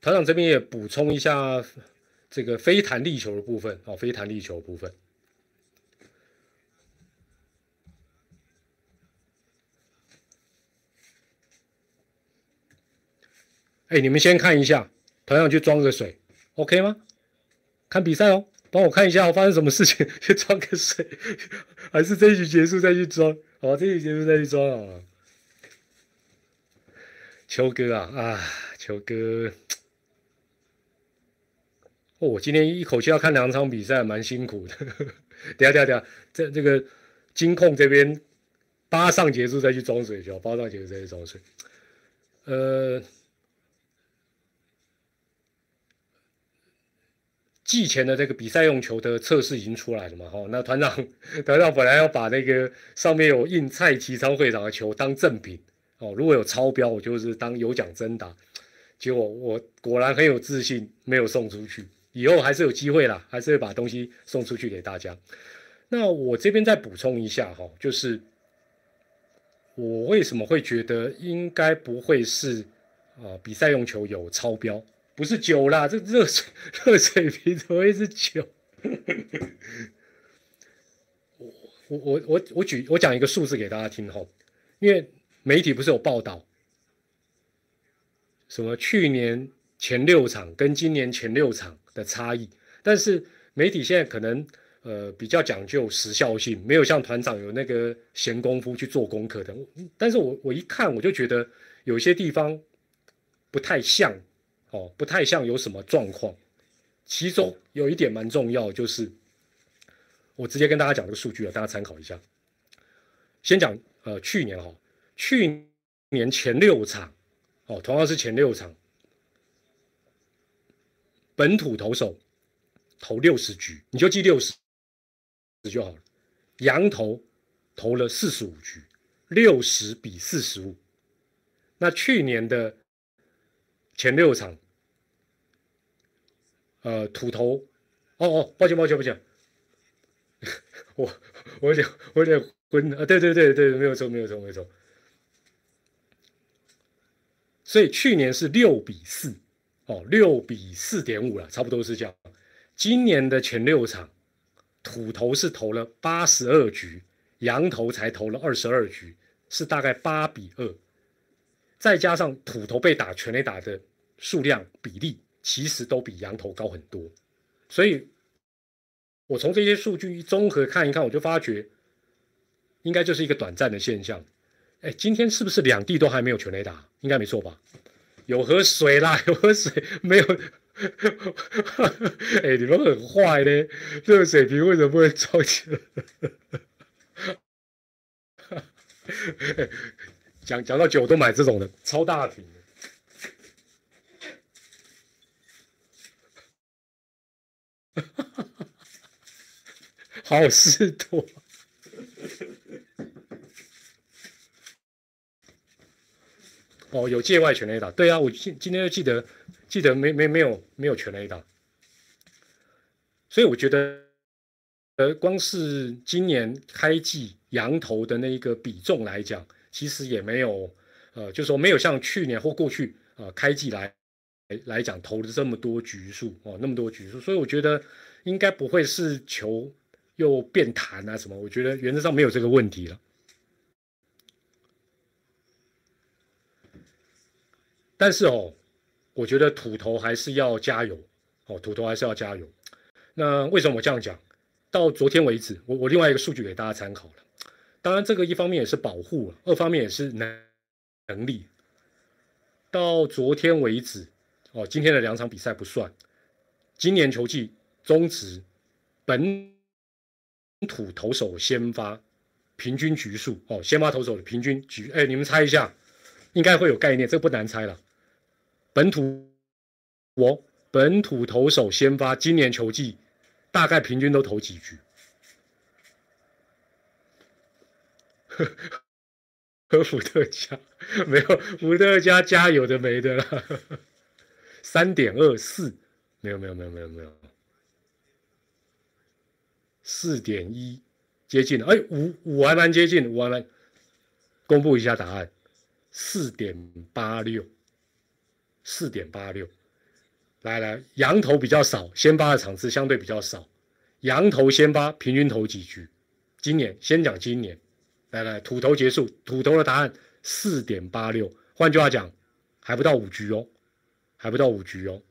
团长这边也补充一下这个非弹力球的部分哦，非弹力球部分。哎，你们先看一下，团长去装个水，OK 吗？看比赛哦，帮我看一下发生什么事情，[LAUGHS] 去装个水，[LAUGHS] 还是这一局结束再去装？好，这一局结束再去装啊。秋哥啊啊，秋哥，哦，我今天一口气要看两场比赛，蛮辛苦的。[LAUGHS] 等下等下等下，这这个金控这边八上结束再去装水，球八上结束再去装水，呃。季前的这个比赛用球的测试已经出来了嘛？哈，那团长团长本来要把那个上面有印蔡其昌会长的球当赠品哦，如果有超标，我就是当有奖征答。结果我果然很有自信，没有送出去。以后还是有机会啦，还是会把东西送出去给大家。那我这边再补充一下哈，就是我为什么会觉得应该不会是啊比赛用球有超标。不是酒啦，这热水热水瓶怎么会是酒？我我我我我举我讲一个数字给大家听哈，因为媒体不是有报道，什么去年前六场跟今年前六场的差异，但是媒体现在可能呃比较讲究时效性，没有像团长有那个闲工夫去做功课的。但是我我一看我就觉得有些地方不太像。哦，不太像有什么状况，其中有一点蛮重要，就是我直接跟大家讲这个数据啊，大家参考一下。先讲呃去年哈，去年前六场哦，同样是前六场，本土投手投六十局，你就记六十就好了。羊头投了四十五局，六十比四十五。那去年的。前六场，呃，土头，哦哦，抱歉抱歉抱歉，[LAUGHS] 我我有点我有点昏啊，对对对对，没有错没有错没有错，所以去年是六比四，哦，六比四点五了，差不多是这样。今年的前六场，土头是投了八十二局，羊头才投了二十二局，是大概八比二。再加上土头被打全垒打的数量比例，其实都比羊头高很多，所以，我从这些数据综合看一看，我就发觉，应该就是一个短暂的现象。哎，今天是不是两地都还没有全垒打？应该没错吧？有喝水啦，有喝水，没有。哎，你们很坏嘞，热水瓶为什么不会装起来？[LAUGHS] 讲讲到酒都买这种的超大瓶的，[LAUGHS] 好事多。哦，有界外全雷达，对啊，我今今天就记得记得没没没有没有全雷达，所以我觉得，呃，光是今年开季羊头的那一个比重来讲。其实也没有，呃，就说没有像去年或过去啊开季来来讲投了这么多局数哦，那么多局数，所以我觉得应该不会是球又变弹啊什么，我觉得原则上没有这个问题了。但是哦，我觉得土头还是要加油哦，土头还是要加油。那为什么我这样讲？到昨天为止，我我另外一个数据给大家参考了。当然，这个一方面也是保护，二方面也是能能力。到昨天为止，哦，今天的两场比赛不算。今年球季中职本土投手先发平均局数，哦，先发投手的平均局，哎，你们猜一下，应该会有概念，这不难猜了。本土我本土投手先发今年球季大概平均都投几局？[LAUGHS] 和伏特加没有，伏特加加有的没的了。[LAUGHS] 三点二四，没有没有没有没有没有，四点一，接近了。哎，五五还蛮接近，五还蛮。公布一下答案，四点八六，四点八六。来来，羊头比较少，先发的场次相对比较少。羊头先发，平均投几局？今年先讲今年，来来，土头结束，土头的答案四点八六。换句话讲，还不到五局哦，还不到五局哦，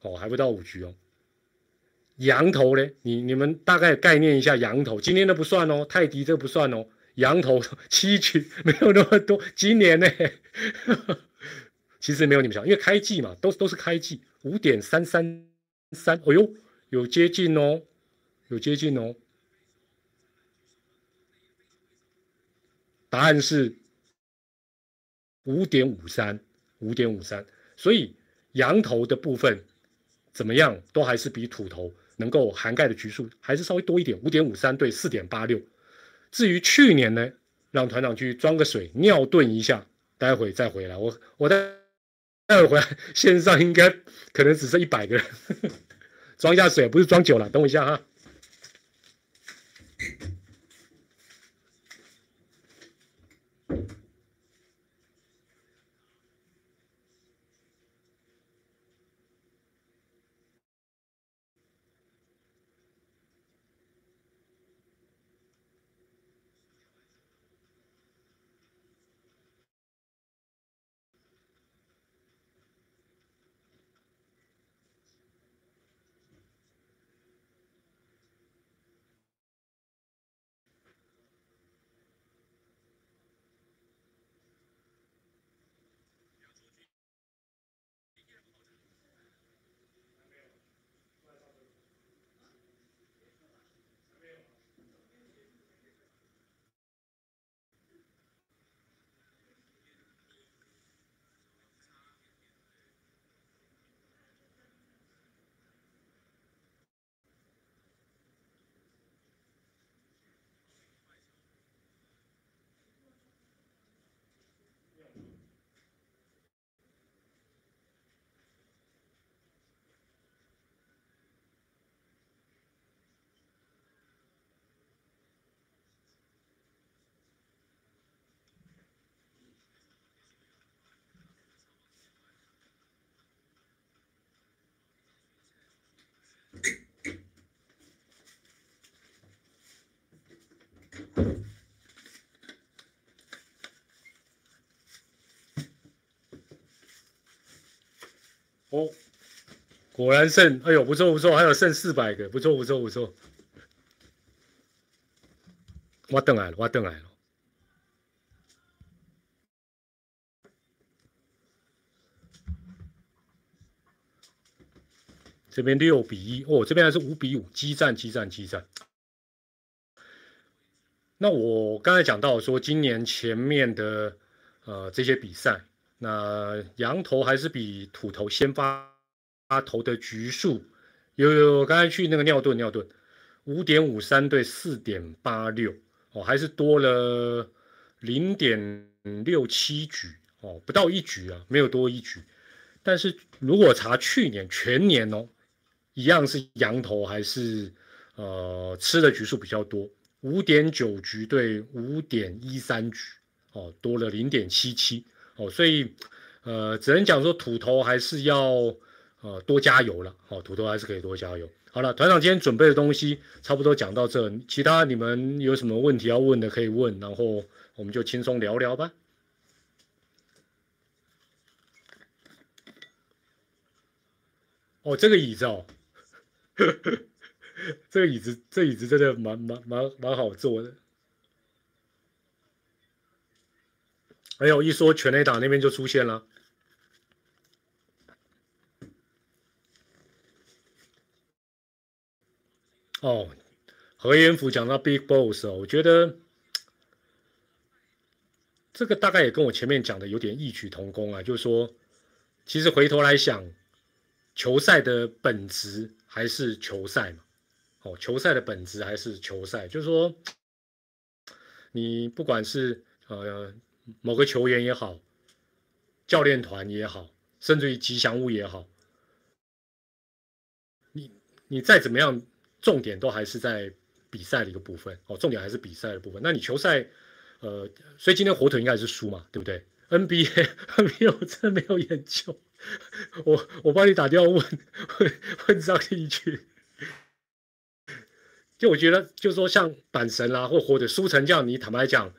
哦，还不到五局哦。羊头呢？你你们大概概念一下，羊头今天的不算哦，泰迪这不算哦。羊头七局 [LAUGHS] 没有那么多，今年呢？其实没有你们想，因为开季嘛，都都是开季，五点三三三，哎呦，有接近哦，有接近哦。答案是五点五三，五点五三。所以羊头的部分怎么样，都还是比土头能够涵盖的局数还是稍微多一点，五点五三对四点八六。至于去年呢，让团长去装个水，尿遁一下，待会再回来。我我待待会回来，线上应该可能只剩一百个人，[LAUGHS] 装一下水，不是装酒了，等我一下哈。哦，果然剩，哎呦，不错不错，还有剩四百个，不错不错不错。我等来了，我等来了。这边六比一，哦，这边还是五比五，激战激战激战。那我刚才讲到说，今年前面的呃这些比赛。那羊头还是比土头先发发头的局数有有，我刚才去那个尿遁尿遁，五点五三对四点八六哦，还是多了零点六七局哦，不到一局啊，没有多一局。但是如果查去年全年哦，一样是羊头还是呃吃的局数比较多，五点九局对五点一三局哦，多了零点七七。哦，所以，呃，只能讲说土头还是要呃多加油了。哦，土头还是可以多加油。好了，团长今天准备的东西差不多讲到这，其他你们有什么问题要问的可以问，然后我们就轻松聊聊吧。哦，这个椅子哦，[LAUGHS] 这个椅子，这椅子真的蛮蛮蛮蛮好坐的。还有一说全雷打那边就出现了。哦，何彦甫讲到 Big Boss，我觉得这个大概也跟我前面讲的有点异曲同工啊，就是说，其实回头来想，球赛的本质还是球赛嘛。哦，球赛的本质还是球赛，就是说，你不管是呃。某个球员也好，教练团也好，甚至于吉祥物也好，你你再怎么样，重点都还是在比赛的一个部分哦，重点还是比赛的部分。那你球赛，呃，所以今天火腿应该是输嘛，对不对？NBA NBA 我真的没有研究，我我帮你打电话问问 [LAUGHS] 问张立群，就我觉得，就说像板神啦，或或者苏成这样，你坦白讲，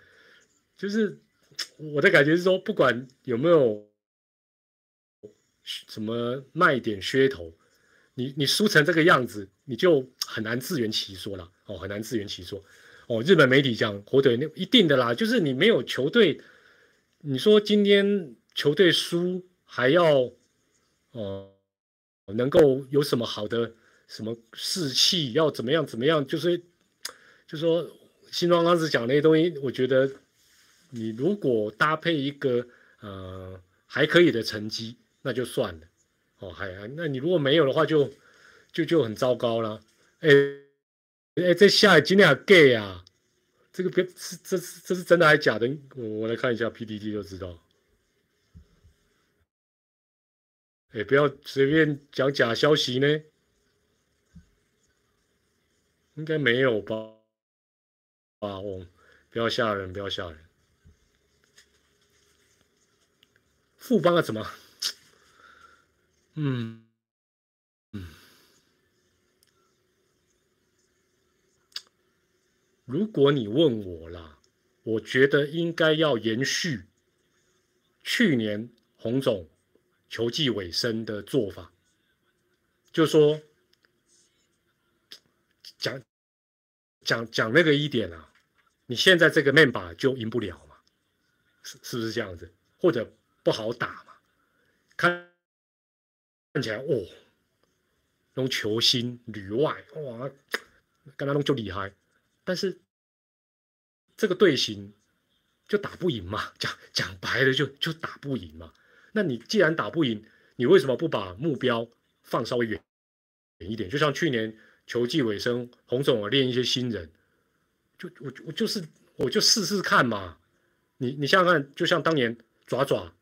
就是我的感觉是说，不管有没有什么卖点噱头，你你输成这个样子，你就很难自圆其说了哦，很难自圆其说哦。日本媒体讲火腿那一定的啦，就是你没有球队，你说今天球队输。还要，哦，能够有什么好的什么士气？要怎么样？怎么样？就是，就说新庄当时讲那些东西，我觉得你如果搭配一个呃还可以的成绩，那就算了。哦，还那你如果没有的话，就就就很糟糕了。哎哎，这下今天还 gay 啊？这个别是这是这是真的还是假的？我我来看一下 PPT 就知道。哎，不要随便讲假消息呢，应该没有吧？啊，哦，不要吓人，不要吓人。富邦啊，怎么？嗯嗯，如果你问我啦，我觉得应该要延续去年洪总。球季尾声的做法，就说讲讲讲那个一点啊，你现在这个面板就赢不了嘛，是是不是这样子？或者不好打嘛？看看起来哦，那种球星旅外哇，跟他弄就厉害，但是这个队形就打不赢嘛，讲讲白了就就打不赢嘛。那你既然打不赢，你为什么不把目标放稍微远远一点？就像去年球季尾声，洪总我练一些新人，就我我就是我就试试看嘛。你你想想看，就像当年爪爪，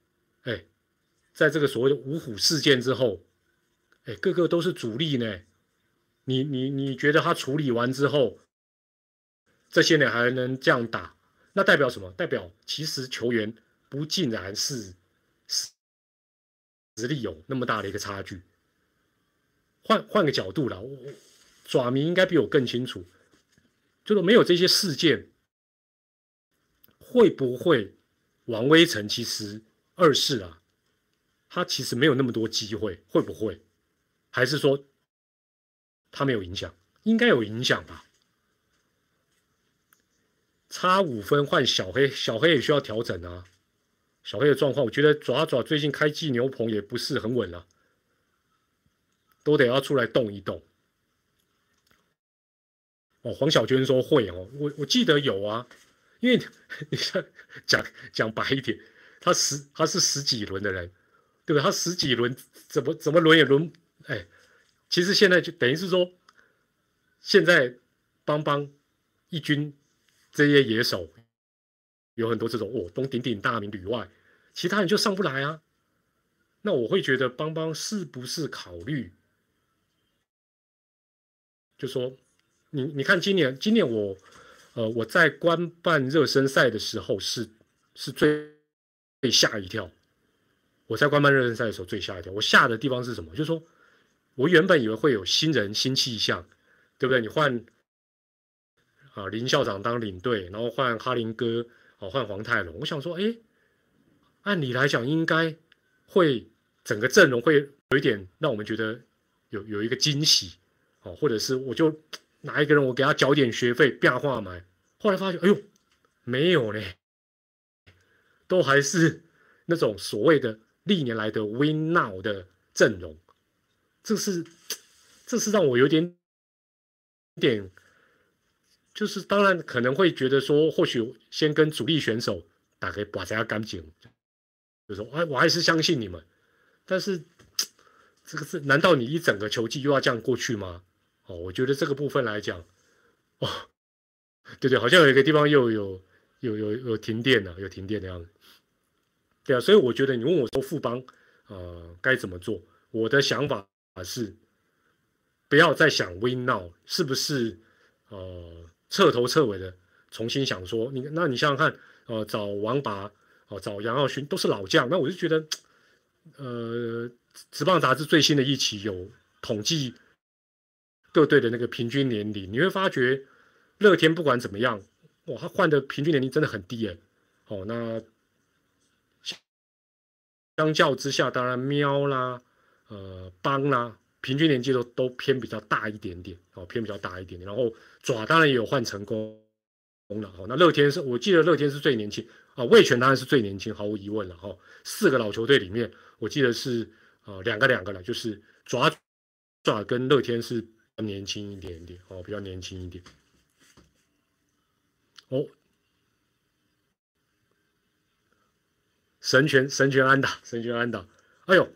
在这个所谓的五虎事件之后，哎，个个都是主力呢。你你你觉得他处理完之后，这些年还能这样打，那代表什么？代表其实球员不尽然是。实力有那么大的一个差距，换换个角度了，我爪迷应该比我更清楚，就是没有这些事件，会不会王威成其实二世啊，他其实没有那么多机会，会不会？还是说他没有影响？应该有影响吧？差五分换小黑，小黑也需要调整啊。小黑的状况，我觉得爪爪最近开季牛棚也不是很稳了，都得要出来动一动。哦，黄小娟说会哦，我我记得有啊，因为 [LAUGHS] 你像讲讲白一点，他十他是十几轮的人，对不对？他十几轮怎么怎么轮也轮，哎，其实现在就等于是说，现在邦邦一军这些野手有很多这种哦，都鼎鼎大名旅外。其他人就上不来啊，那我会觉得邦邦是不是考虑，就说你你看今年今年我呃我在官办热身赛的时候是是最被吓一跳，我在官办热身赛的时候最吓一跳，我吓的地方是什么？就是说我原本以为会有新人新气象，对不对？你换啊林校长当领队，然后换哈林哥，哦换黄泰龙，我想说哎。按理来讲，应该会整个阵容会有一点让我们觉得有有一个惊喜哦，或者是我就哪一个人我给他缴点学费变化买，后来发现哎呦没有嘞，都还是那种所谓的历年来的 Win Now 的阵容，这是这是让我有点点，就是当然可能会觉得说，或许先跟主力选手打个把家干净。就说，哎，我还是相信你们，但是这个是，难道你一整个球季又要这样过去吗？哦，我觉得这个部分来讲，哦，[LAUGHS] 对对，好像有一个地方又有有有有停电了，有停电的样子。对啊，所以我觉得你问我说富邦呃该怎么做，我的想法是不要再想 win now，是不是呃彻头彻尾的重新想说你，那你想想看，呃，找王拔。哦，找杨耀勋都是老将，那我就觉得呃，职棒杂志最新的一期有统计各队的那个平均年龄，你会发觉乐天不管怎么样，哇，他换的平均年龄真的很低哎。哦，那相较之下，当然喵啦，呃，邦啦，平均年纪都都偏比较大一点点，哦，偏比较大一点点。然后爪当然也有换成功了，哦，那乐天是我记得乐天是最年轻啊，魏权当然是最年轻，毫无疑问了，哈，四个老球队里面，我记得是呃两个两个了，就是爪爪跟乐天是年轻一点点，哦，比较年轻一点，哦。神拳神拳安打神拳安打，哎呦，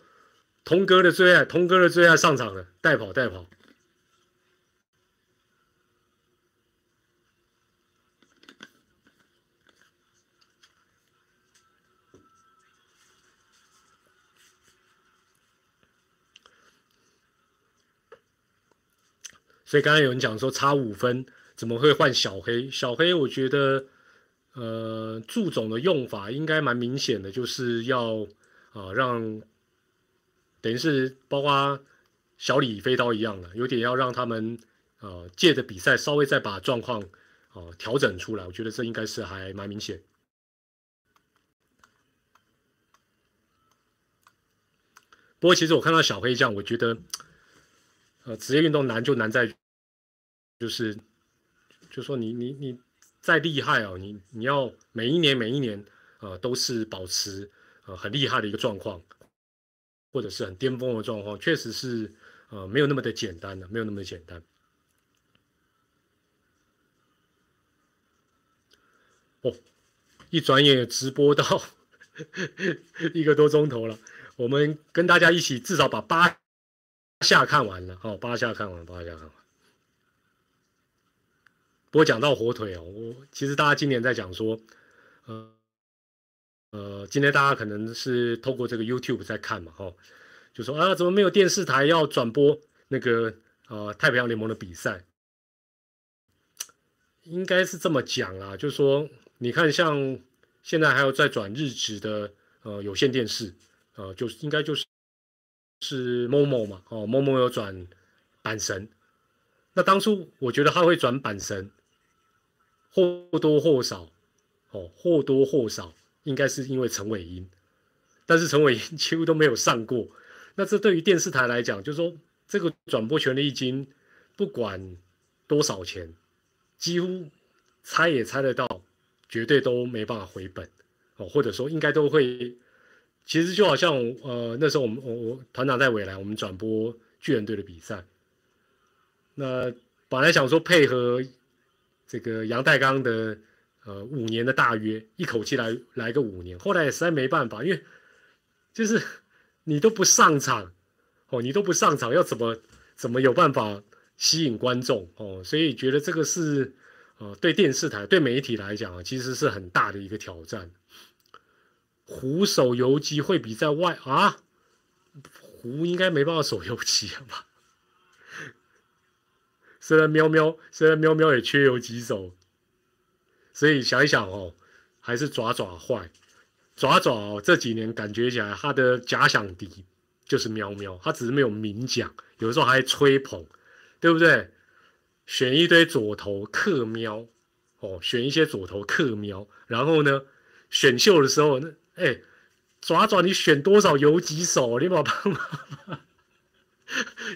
童哥的最爱，童哥的最爱上场了，带跑带跑。所以刚才有人讲说差五分怎么会换小黑？小黑我觉得。呃，祝总的用法应该蛮明显的，就是要啊让，等于是包括小李飞刀一样的，有点要让他们呃借着比赛稍微再把状况啊调整出来。我觉得这应该是还蛮明显。不过其实我看到小黑这样，我觉得呃职业运动难就难在，就是就说你你你。再厉害哦，你你要每一年每一年，呃，都是保持呃很厉害的一个状况，或者是很巅峰的状况，确实是呃没有那么的简单的，没有那么的简单。哦，一转眼直播到 [LAUGHS] 一个多钟头了，我们跟大家一起至少把八下看完了，好，八下看完了，八下看完。不过讲到火腿哦，我其实大家今年在讲说，呃呃，今天大家可能是透过这个 YouTube 在看嘛，哈，就说啊，怎么没有电视台要转播那个呃太平洋联盟的比赛？应该是这么讲啊，就是说，你看像现在还有在转日职的呃有线电视，呃，就是应该就是是 Momo 嘛，哦，Momo 有转阪神，那当初我觉得他会转阪神。或多或少，哦，或多或少应该是因为陈伟英，但是陈伟英几乎都没有上过。那这对于电视台来讲，就是说这个转播权利金不管多少钱，几乎猜也猜得到，绝对都没办法回本哦，或者说应该都会。其实就好像呃那时候我们我我团长在未来我们转播巨人队的比赛，那本来想说配合。这个杨代刚的呃五年的大约，一口气来来个五年，后来也实在没办法，因为就是你都不上场哦，你都不上场，要怎么怎么有办法吸引观众哦？所以觉得这个是呃对电视台对媒体来讲啊，其实是很大的一个挑战。湖守游击会比在外啊，胡应该没办法手游击吧？虽然喵喵，虽然喵喵也缺有几手，所以想一想哦，还是爪爪坏。爪爪这几年感觉起来，他的假想敌就是喵喵，他只是没有明讲，有的时候还吹捧，对不对？选一堆左头克喵，哦，选一些左头克喵，然后呢，选秀的时候，那哎，爪爪你选多少游击手？你把帮忙。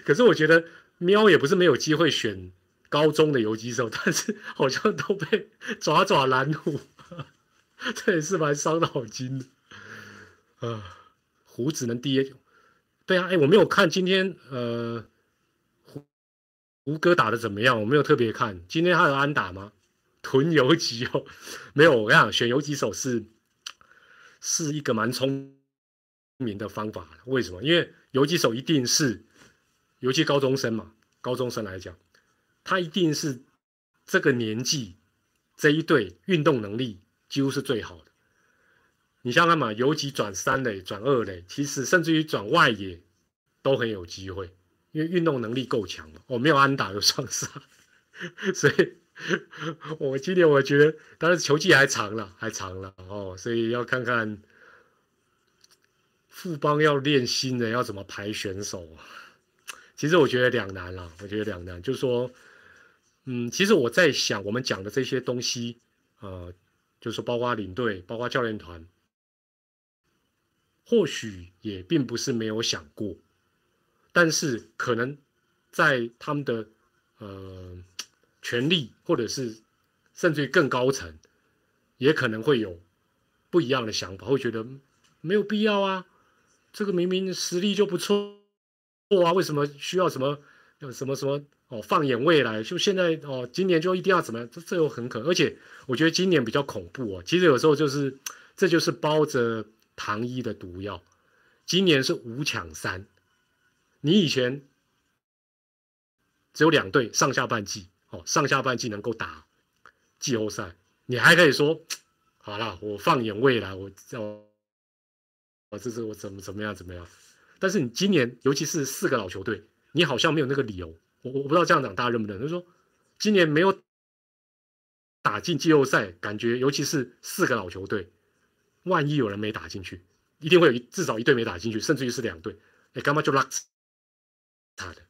[LAUGHS] 可是我觉得。喵也不是没有机会选高中的游击手，但是好像都被爪爪拦住，[LAUGHS] 这也是蛮伤脑筋的。啊，虎只能跌。对啊，哎，我没有看今天呃胡胡哥打的怎么样，我没有特别看。今天他有安打吗？囤游击哦，没有。我跟你讲，选游击手是是一个蛮聪明的方法。为什么？因为游击手一定是。尤其高中生嘛，高中生来讲，他一定是这个年纪这一队运动能力几乎是最好的。你想想嘛，游击转三垒、转二垒，其实甚至于转外野都很有机会，因为运动能力够强嘛。我没有安打有双杀，[LAUGHS] 所以我今年我觉得，当然球技还长了，还长了哦，所以要看看富邦要练新的，要怎么排选手啊？其实我觉得两难啦，我觉得两难，就是说，嗯，其实我在想，我们讲的这些东西，呃，就是说，包括领队，包括教练团，或许也并不是没有想过，但是可能在他们的呃权力，或者是甚至于更高层，也可能会有不一样的想法，会觉得没有必要啊，这个明明实力就不错。啊，为什么需要什么什么什么哦？放眼未来，就现在哦，今年就一定要怎么样？这这又很可，而且我觉得今年比较恐怖哦。其实有时候就是，这就是包着糖衣的毒药。今年是五抢三，你以前只有两队上下半季哦，上下半季能够打季后赛，你还可以说好了，我放眼未来，我哦，我这是我怎么怎么样怎么样。但是你今年，尤其是四个老球队，你好像没有那个理由。我我不知道这样讲大家认不认？就是说，今年没有打进季后赛，感觉尤其是四个老球队，万一有人没打进去，一定会有一至少一队没打进去，甚至于是两队，哎，干嘛就拉他的，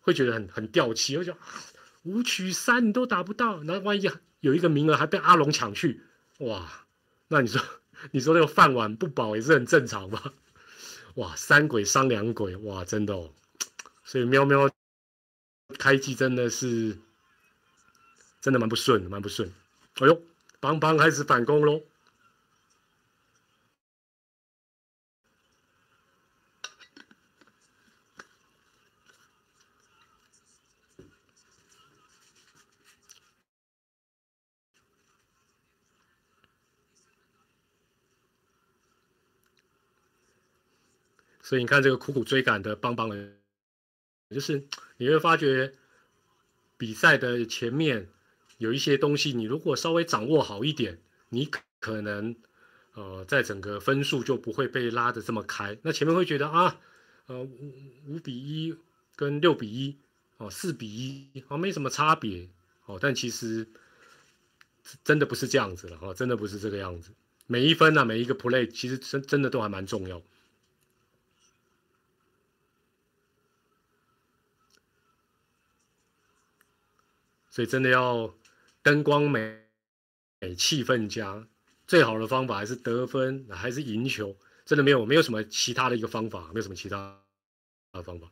会觉得很很掉漆，会觉得五取三你都打不到，那万一有一个名额还被阿龙抢去，哇，那你说 [LAUGHS] 你说那个饭碗不保也是很正常吧？哇，三鬼伤两鬼，哇，真的哦，所以喵喵开机真的是真的蛮不顺，蛮不顺。哎呦，邦邦开始反攻喽！所以你看这个苦苦追赶的邦邦人，就是你会发觉比赛的前面有一些东西，你如果稍微掌握好一点，你可能呃在整个分数就不会被拉的这么开。那前面会觉得啊，呃五五比一跟六比一哦四比一哦没什么差别哦，但其实真的不是这样子了哦，真的不是这个样子。每一分啊，每一个 play 其实真真的都还蛮重要。所以真的要灯光美、美气氛佳，最好的方法还是得分，还是赢球。真的没有没有什么其他的一个方法，没有什么其他的方法。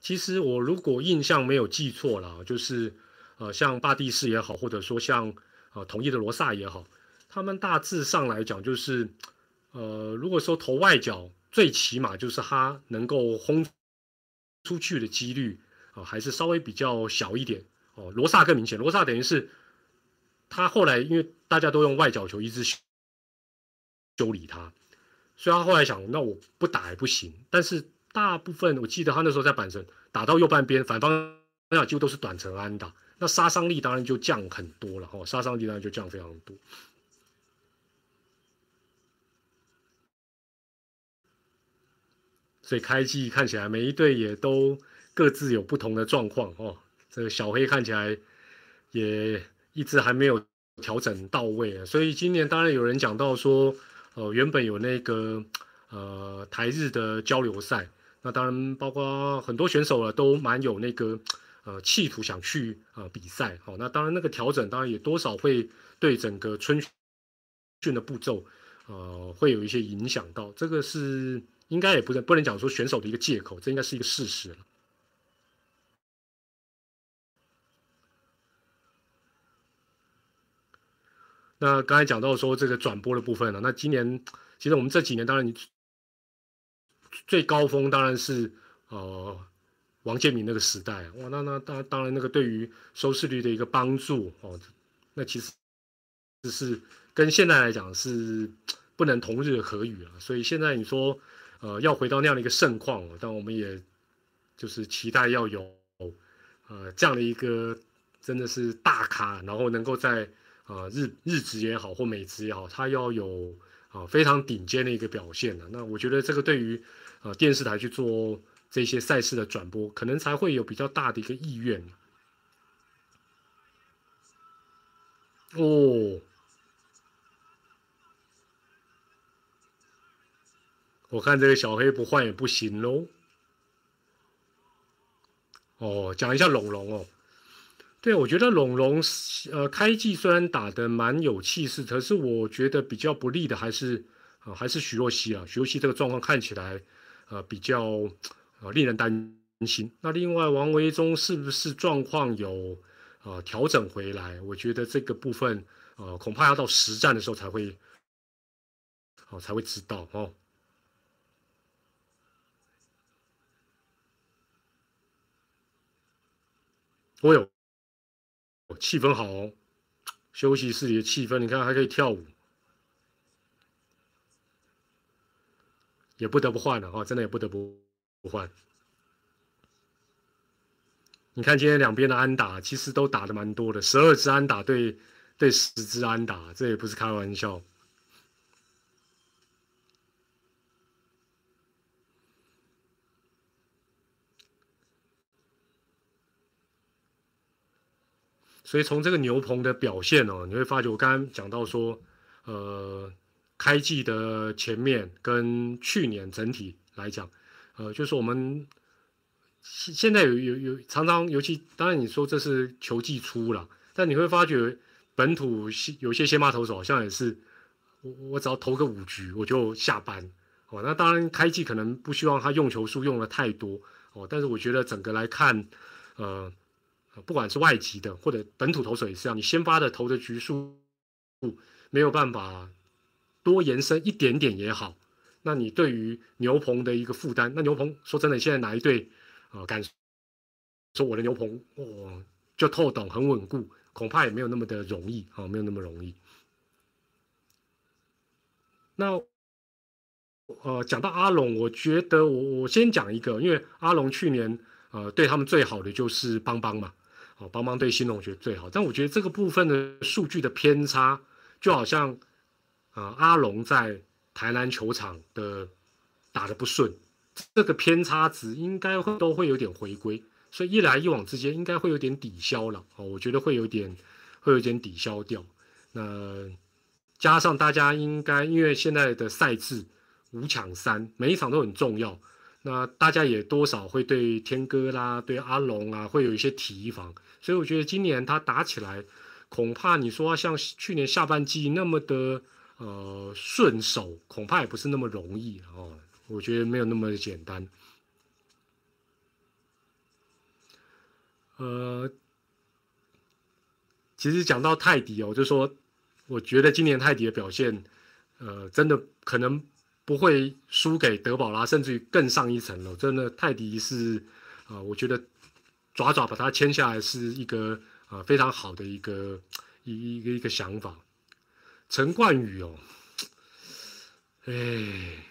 其实我如果印象没有记错了，就是呃像巴蒂斯也好，或者说像呃统一的罗萨也好，他们大致上来讲就是呃如果说投外角，最起码就是他能够轰。出去的几率啊，还是稍微比较小一点哦。罗萨更明显，罗萨等于是他后来因为大家都用外角球一直修理他，所以他后来想，那我不打也不行。但是大部分我记得他那时候在板神打到右半边，反方那几乎都是短程安打，那杀伤力当然就降很多了哦，杀伤力当然就降非常多。所以开季看起来每一队也都各自有不同的状况哦。这个小黑看起来也一直还没有调整到位啊，所以今年当然有人讲到说，呃，原本有那个呃台日的交流赛，那当然包括很多选手啊都蛮有那个呃企图想去呃比赛。好，那当然那个调整当然也多少会对整个春训的步骤呃会有一些影响到，这个是。应该也不能不能讲说选手的一个借口，这应该是一个事实了。那刚才讲到说这个转播的部分了，那今年其实我们这几年当然你最高峰当然是呃王建民那个时代哇，那那当当然那个对于收视率的一个帮助哦，那其实是跟现在来讲是不能同日而语啊，所以现在你说。呃，要回到那样的一个盛况，但我们也就是期待要有呃这样的一个真的是大咖，然后能够在啊日日职也好或美职也好，他要有啊非常顶尖的一个表现的。那我觉得这个对于呃电视台去做这些赛事的转播，可能才会有比较大的一个意愿。哦，我看这个小黑不换也不行喽。哦，讲一下龙龙哦。对，我觉得龙龙呃开季虽然打得蛮有气势，可是我觉得比较不利的还是啊还是徐若曦啊。徐若曦这个状况看起来呃比较呃令人担心。那另外王维忠是不是状况有呃调整回来？我觉得这个部分呃恐怕要到实战的时候才会哦才会知道哦。我有，气氛好哦，休息室里的气氛，你看还可以跳舞，也不得不换了啊，真的也不得不不换。你看今天两边的安打其实都打的蛮多的，十二支安打对对十支安打，这也不是开玩笑。所以从这个牛棚的表现哦，你会发觉我刚刚讲到说，呃，开季的前面跟去年整体来讲，呃，就是我们现现在有有有常常，尤其当然你说这是球季初了，但你会发觉本土有些先发投手好像也是，我我只要投个五局我就下班哦。那当然开季可能不希望他用球数用的太多哦，但是我觉得整个来看，呃。不管是外籍的或者本土投手也是这样，你先发的投的局数没有办法多延伸一点点也好，那你对于牛棚的一个负担，那牛棚说真的，现在哪一队啊敢说我的牛棚哦就透懂很稳固，恐怕也没有那么的容易啊，没有那么容易。那呃讲到阿龙，我觉得我我先讲一个，因为阿龙去年呃对他们最好的就是邦邦嘛。哦，帮帮对新龙觉得最好，但我觉得这个部分的数据的偏差，就好像啊阿龙在台南球场的打的不顺，这个偏差值应该会都会有点回归，所以一来一往之间应该会有点抵消了。哦，我觉得会有点会有点抵消掉。那加上大家应该因为现在的赛制五抢三，每一场都很重要。那大家也多少会对天哥啦，对阿龙啊，会有一些提防，所以我觉得今年他打起来，恐怕你说像去年下半季那么的呃顺手，恐怕也不是那么容易哦。我觉得没有那么简单。呃，其实讲到泰迪哦，就说我觉得今年泰迪的表现，呃，真的可能。不会输给德保拉，甚至于更上一层楼。真的，泰迪是啊，我觉得爪爪把他签下来是一个啊非常好的一个一一个一个想法。陈冠宇哦，哎，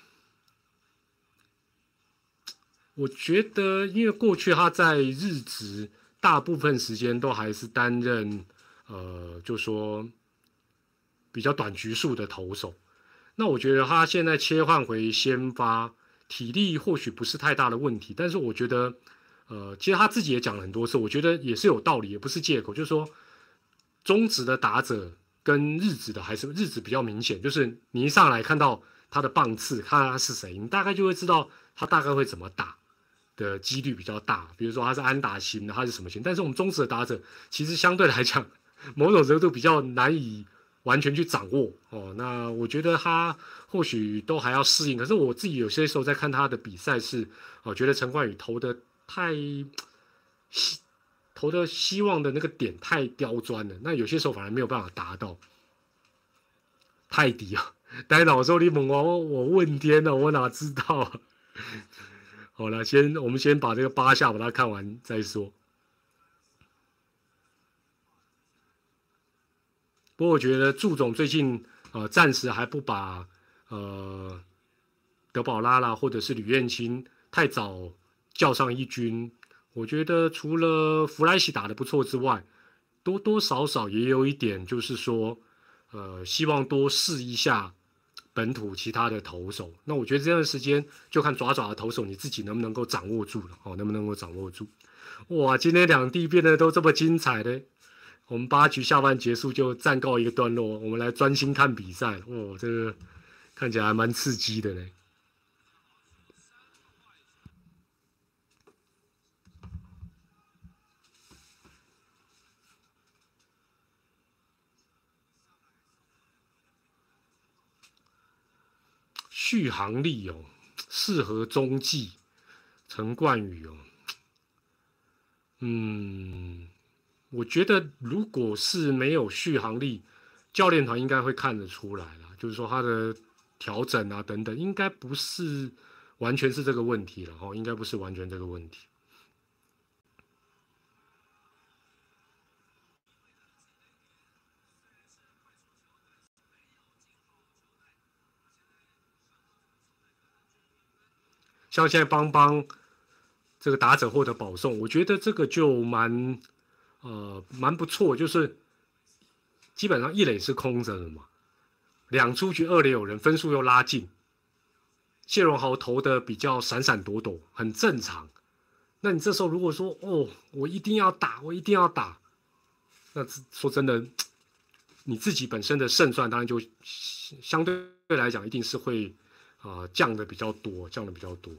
我觉得因为过去他在日职大部分时间都还是担任呃，就说比较短局数的投手。那我觉得他现在切换回先发，体力或许不是太大的问题，但是我觉得，呃，其实他自己也讲了很多次，我觉得也是有道理，也不是借口。就是说，中职的打者跟日职的还是日职比较明显，就是你一上来看到他的棒次，看他是谁，你大概就会知道他大概会怎么打的几率比较大。比如说他是安打型的，他是什么型？但是我们中职的打者其实相对来讲，某种程度比较难以。完全去掌握哦，那我觉得他或许都还要适应。可是我自己有些时候在看他的比赛是，我觉得陈冠宇投的太希投的希望的那个点太刁钻了，那有些时候反而没有办法达到。泰迪啊，[LAUGHS] 呆脑说你猛我我问天了，我哪知道？好了，先我们先把这个八下把它看完再说。不过我觉得祝总最近呃暂时还不把呃德保拉啦或者是吕彦青太早叫上一军，我觉得除了弗莱西打的不错之外，多多少少也有一点就是说呃希望多试一下本土其他的投手。那我觉得这段时间就看爪爪的投手你自己能不能够掌握住了哦，能不能够掌握住？哇，今天两地变得都这么精彩的。我们八局下半结束就暂告一个段落，我们来专心看比赛。哦，这个看起来还蛮刺激的呢。续航力哦，适合中继陈冠宇哦。嗯，我觉得如果是没有续航力，教练团应该会看得出来了，就是说他的调整啊等等，应该不是完全是这个问题了哈，应该不是完全这个问题。像现在邦邦这个打者获得保送，我觉得这个就蛮呃蛮不错，就是基本上一垒是空着的嘛，两出局二垒有人，分数又拉近，谢荣豪投的比较闪闪躲躲，很正常。那你这时候如果说哦，我一定要打，我一定要打，那说真的，你自己本身的胜算当然就相对来讲一定是会。啊，降的比较多，降的比较多。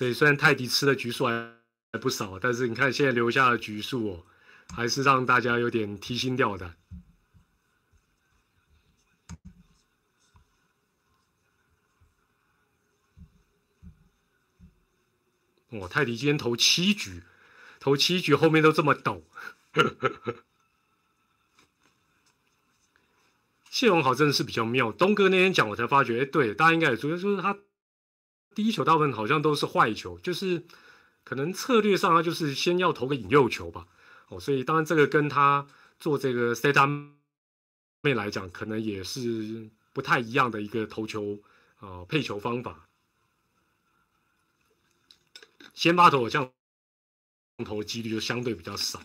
所以虽然泰迪吃的局数还还不少，但是你看现在留下的局数哦，还是让大家有点提心吊胆。哦，泰迪今天投七局，投七局后面都这么抖。谢荣豪真的是比较妙。东哥那天讲，我才发觉，哎，对，大家应该也注意，就是他第一球大部分好像都是坏球，就是可能策略上他就是先要投个引诱球吧。哦，所以当然这个跟他做这个 set up 面来讲，可能也是不太一样的一个投球啊配球方法。先发投这样投的几率就相对比较少。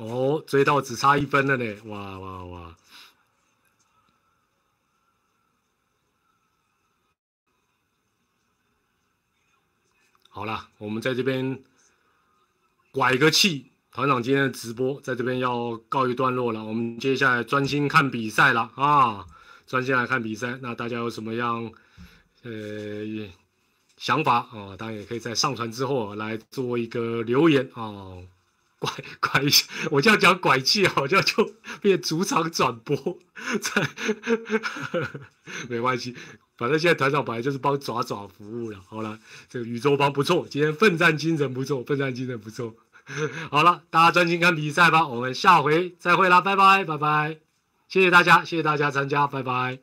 哦，追到只差一分了呢！哇哇哇！好了，我们在这边拐个气。团长今天的直播在这边要告一段落了，我们接下来专心看比赛了啊！专心来看比赛，那大家有什么样呃想法啊？当然也可以在上传之后来做一个留言啊！拐 [LAUGHS] 拐，我这样讲拐气好像就变主场转播，在 [LAUGHS] 没关系，反正现在团长本来就是帮爪爪服务了。好了，这个宇宙帮不错，今天奋战精神不错，奋战精神不错。[LAUGHS] 好了，大家专心看比赛吧，我们下回再会啦，拜拜拜拜，谢谢大家，谢谢大家参加，拜拜。